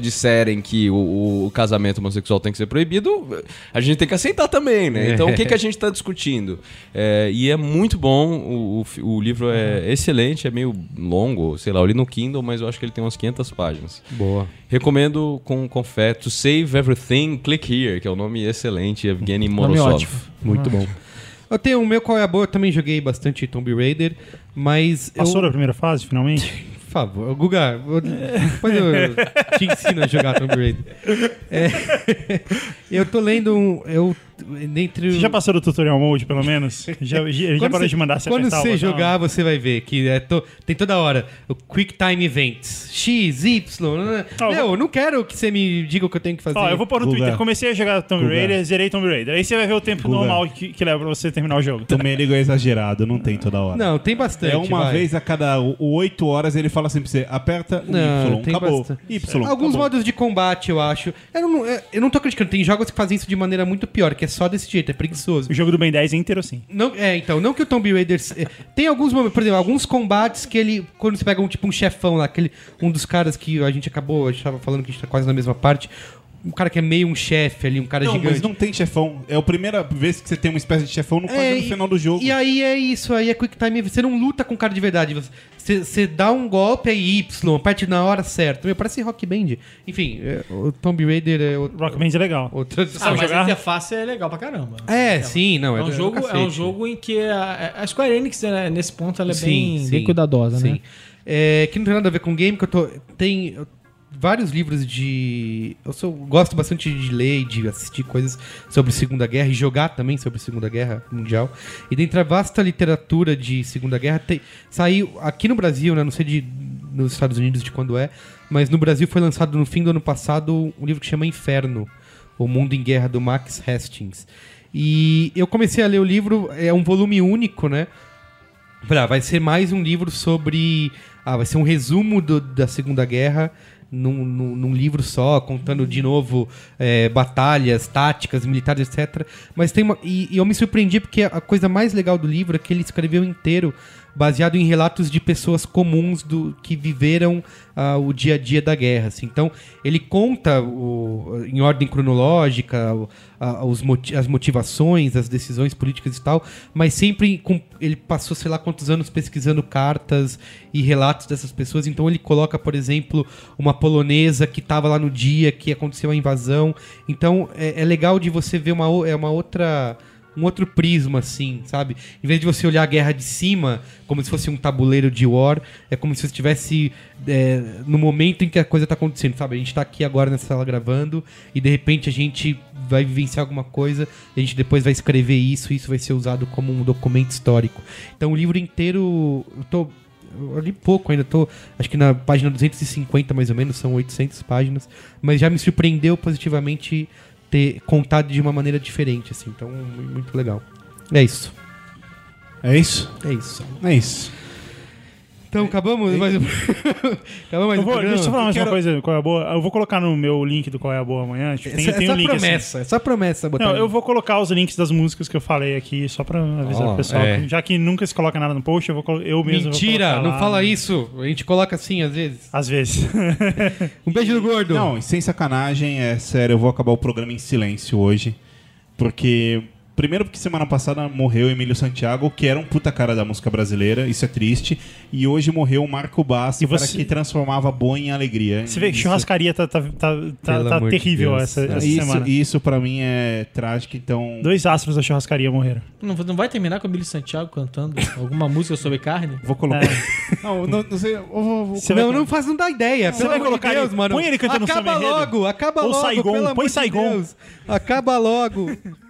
disserem que o, o casamento homossexual tem que ser proibido, a gente tem que aceitar também, né? Então o que, que a gente está (laughs) discutindo? É, e é muito bom, o, o livro é excelente, é meio longo, sei lá, eu li no Kindle, mas eu acho que ele tem umas 500 páginas. Boa. Recomendo com, com fé. To Save Everything, Click Here, que é o nome excelente, Evgeny Nome Morozov. Muito bom. Eu tenho o meu qual é a boa, eu também joguei bastante Tomb Raider, mas. Passou eu, da primeira fase, finalmente? (laughs) Por favor, Guga, depois eu te ensino a jogar Tomb Raider. É, (laughs) eu tô lendo um. Eu, dentre Você já passou do tutorial mode, pelo menos? (laughs) Já, já Quando parou você- de mandar você Quando você jogar, você vai ver que é to- tem toda hora o Quick Time Events. X, Y. Ah, eu não quero que você me diga o que eu tenho que fazer. Ó, eu vou pôr no Guga. Twitter. Comecei a jogar Tomb Guga. Raider, zerei Tomb Raider. Aí você vai ver o tempo Guga. normal que, que leva pra você terminar o jogo. Também ele é exagerado, não tem toda hora. Não, tem bastante. é uma vai. vez a cada oito horas ele fala assim pra você: aperta o Não, Y, tem acabou. bastante. Y. Alguns acabou. modos de combate, eu acho. Eu não, eu não tô criticando. Tem jogos que fazem isso de maneira muito pior, que é só desse jeito, é preguiçoso. O jogo do Ben 10 é inteiro assim. Não, é, então, não que o Tomb Raider. é, tem alguns momentos, por exemplo, alguns combates que ele. Quando você pega um tipo um chefão lá, aquele, um dos caras que a gente acabou, a gente tava falando que a gente tá quase na mesma parte. Um cara que é meio um chefe ali, um cara Não, gigante. mas não tem chefão. É a primeira vez que você tem uma espécie de chefão no, É, no final do jogo. E aí é isso, aí é quick time. Você não luta com o cara de verdade. Você, você dá um golpe aí Y, parte na hora certa. Meu, parece Rock Band. Enfim, é, o Tomb Raider é outro. Rock Band é legal. outro Ah, mas jogar? a interface é legal pra caramba. é, sim, não. É É, um, jogo, é um jogo em que a, a Square Enix, né, nesse ponto, ela é Sim, bem, sim, bem cuidadosa, sim. né? É, que não tem nada a ver com game, que eu tô. Tem eu- vários livros de. Eu sou, gosto bastante de ler e de assistir coisas sobre Segunda Guerra e jogar também sobre Segunda Guerra Mundial. E dentre a vasta literatura de Segunda Guerra, tem, saiu aqui no Brasil, né? Não sei de, nos Estados Unidos de quando é, mas no Brasil foi lançado no fim do ano passado um livro que chama Inferno. O Mundo em Guerra, do Max Hastings. E eu comecei a ler o livro, é um volume único, né? Ah, vai ser mais um livro sobre. Ah, vai ser um resumo do- da Segunda Guerra num, num- num livro só, contando de novo é, batalhas, táticas, militares, etc. Mas tem uma. E, e eu me surpreendi porque a coisa mais legal do livro é que ele escreveu inteiro baseado em relatos de pessoas comuns do que viveram ah, o dia a dia da guerra. assim. Então, ele conta o- em ordem cronológica o- a- os as motivações, as decisões políticas e tal, mas sempre com, ele passou sei lá quantos anos pesquisando cartas e relatos dessas pessoas. Então, ele coloca, por exemplo, uma polonesa que estava lá no dia que aconteceu a invasão. Então, é, é legal de você ver uma, é uma outra um outro prisma, assim, sabe? Em vez de você olhar a guerra de cima, como se fosse um tabuleiro de war, é como se você estivesse é, no momento em que a coisa tá acontecendo, sabe? A gente tá aqui agora nessa sala gravando e de repente a gente vai vivenciar alguma coisa a gente depois vai escrever isso e isso vai ser usado como um documento histórico. Então o livro inteiro, eu tô eu li pouco ainda, tô acho que na página 250 mais ou menos, são 800 páginas, mas já me surpreendeu positivamente ter contado de uma maneira diferente, assim, então mu- muito legal. É isso, É isso? é isso. É isso. Então acabamos mais um... (laughs) acabamos mais Eu um vou, deixa eu falar mais uma coisa, qual é a boa? Eu vou colocar no meu link do qual é a boa amanhã. Tipo, tem, Essa, tem um link assim. promessa, essa promessa botar Não, aí. eu vou colocar os links das músicas que eu falei aqui, só pra avisar Ó, o pessoal. é. que Já que nunca se coloca nada no post, eu, vou, eu mesmo vou Mentira, colocar não lá. fala isso. A gente coloca assim às vezes. Às vezes. (laughs) Um beijo do gordo. Não, e sem sacanagem, é sério, eu vou acabar o programa em silêncio hoje. Porque. Primeiro porque semana passada morreu Emílio Santiago, que era um puta cara da música brasileira, isso é triste. E hoje morreu o Marco Bassi, o cara você- que transformava boa em alegria. Você vê que Isso- churrascaria tá, tá, tá, tá, tá terrível Deus. essa, essa Isso, semana. isso pra mim é trágico, então. Dois astros da churrascaria morreram. Não, não vai terminar com o Billy Santiago cantando alguma música sobre carne? Vou colocar. (laughs) Não, não, não sei. eu vou- vou- Você vai- não, não faz, não dá ideia. Você pelo vai colocar Deus, ele- mano. põe ele cantando Acaba logo, acaba Ou logo. Saigon, pelo põe amor de Saigon. Deus. Acaba logo. (laughs)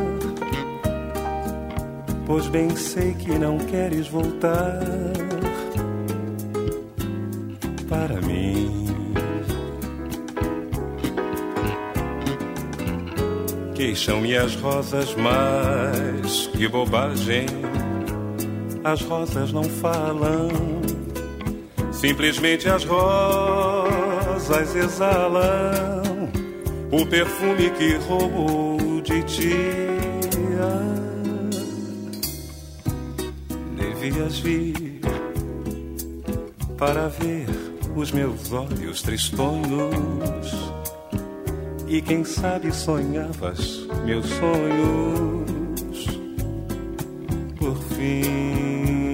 pois bem sei que não queres voltar para mim. Queixam-me as rosas, mas que bobagem. As rosas não falam, simplesmente as rosas exalam o perfume que roubou de ti. Devias vir para ver os meus olhos tristonhos. E quem sabe sonhavas meus sonhos por fim.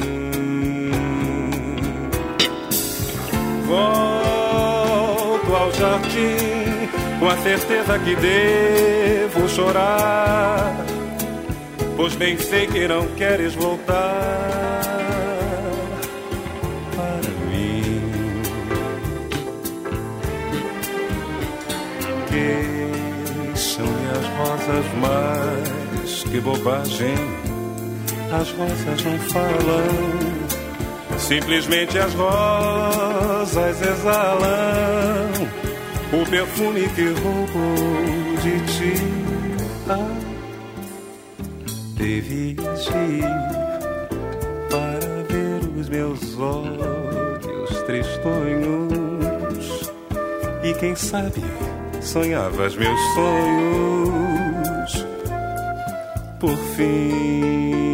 Volto ao jardim com a certeza que devo chorar pois bem sei que não queres voltar rosas, mas que bobagem, as rosas não falam. Simplesmente as rosas exalam o perfume que roubou de ti. Ah, devias vir para ver os meus olhos tristonhos e quem sabe sonhavas meus sonhos por fim.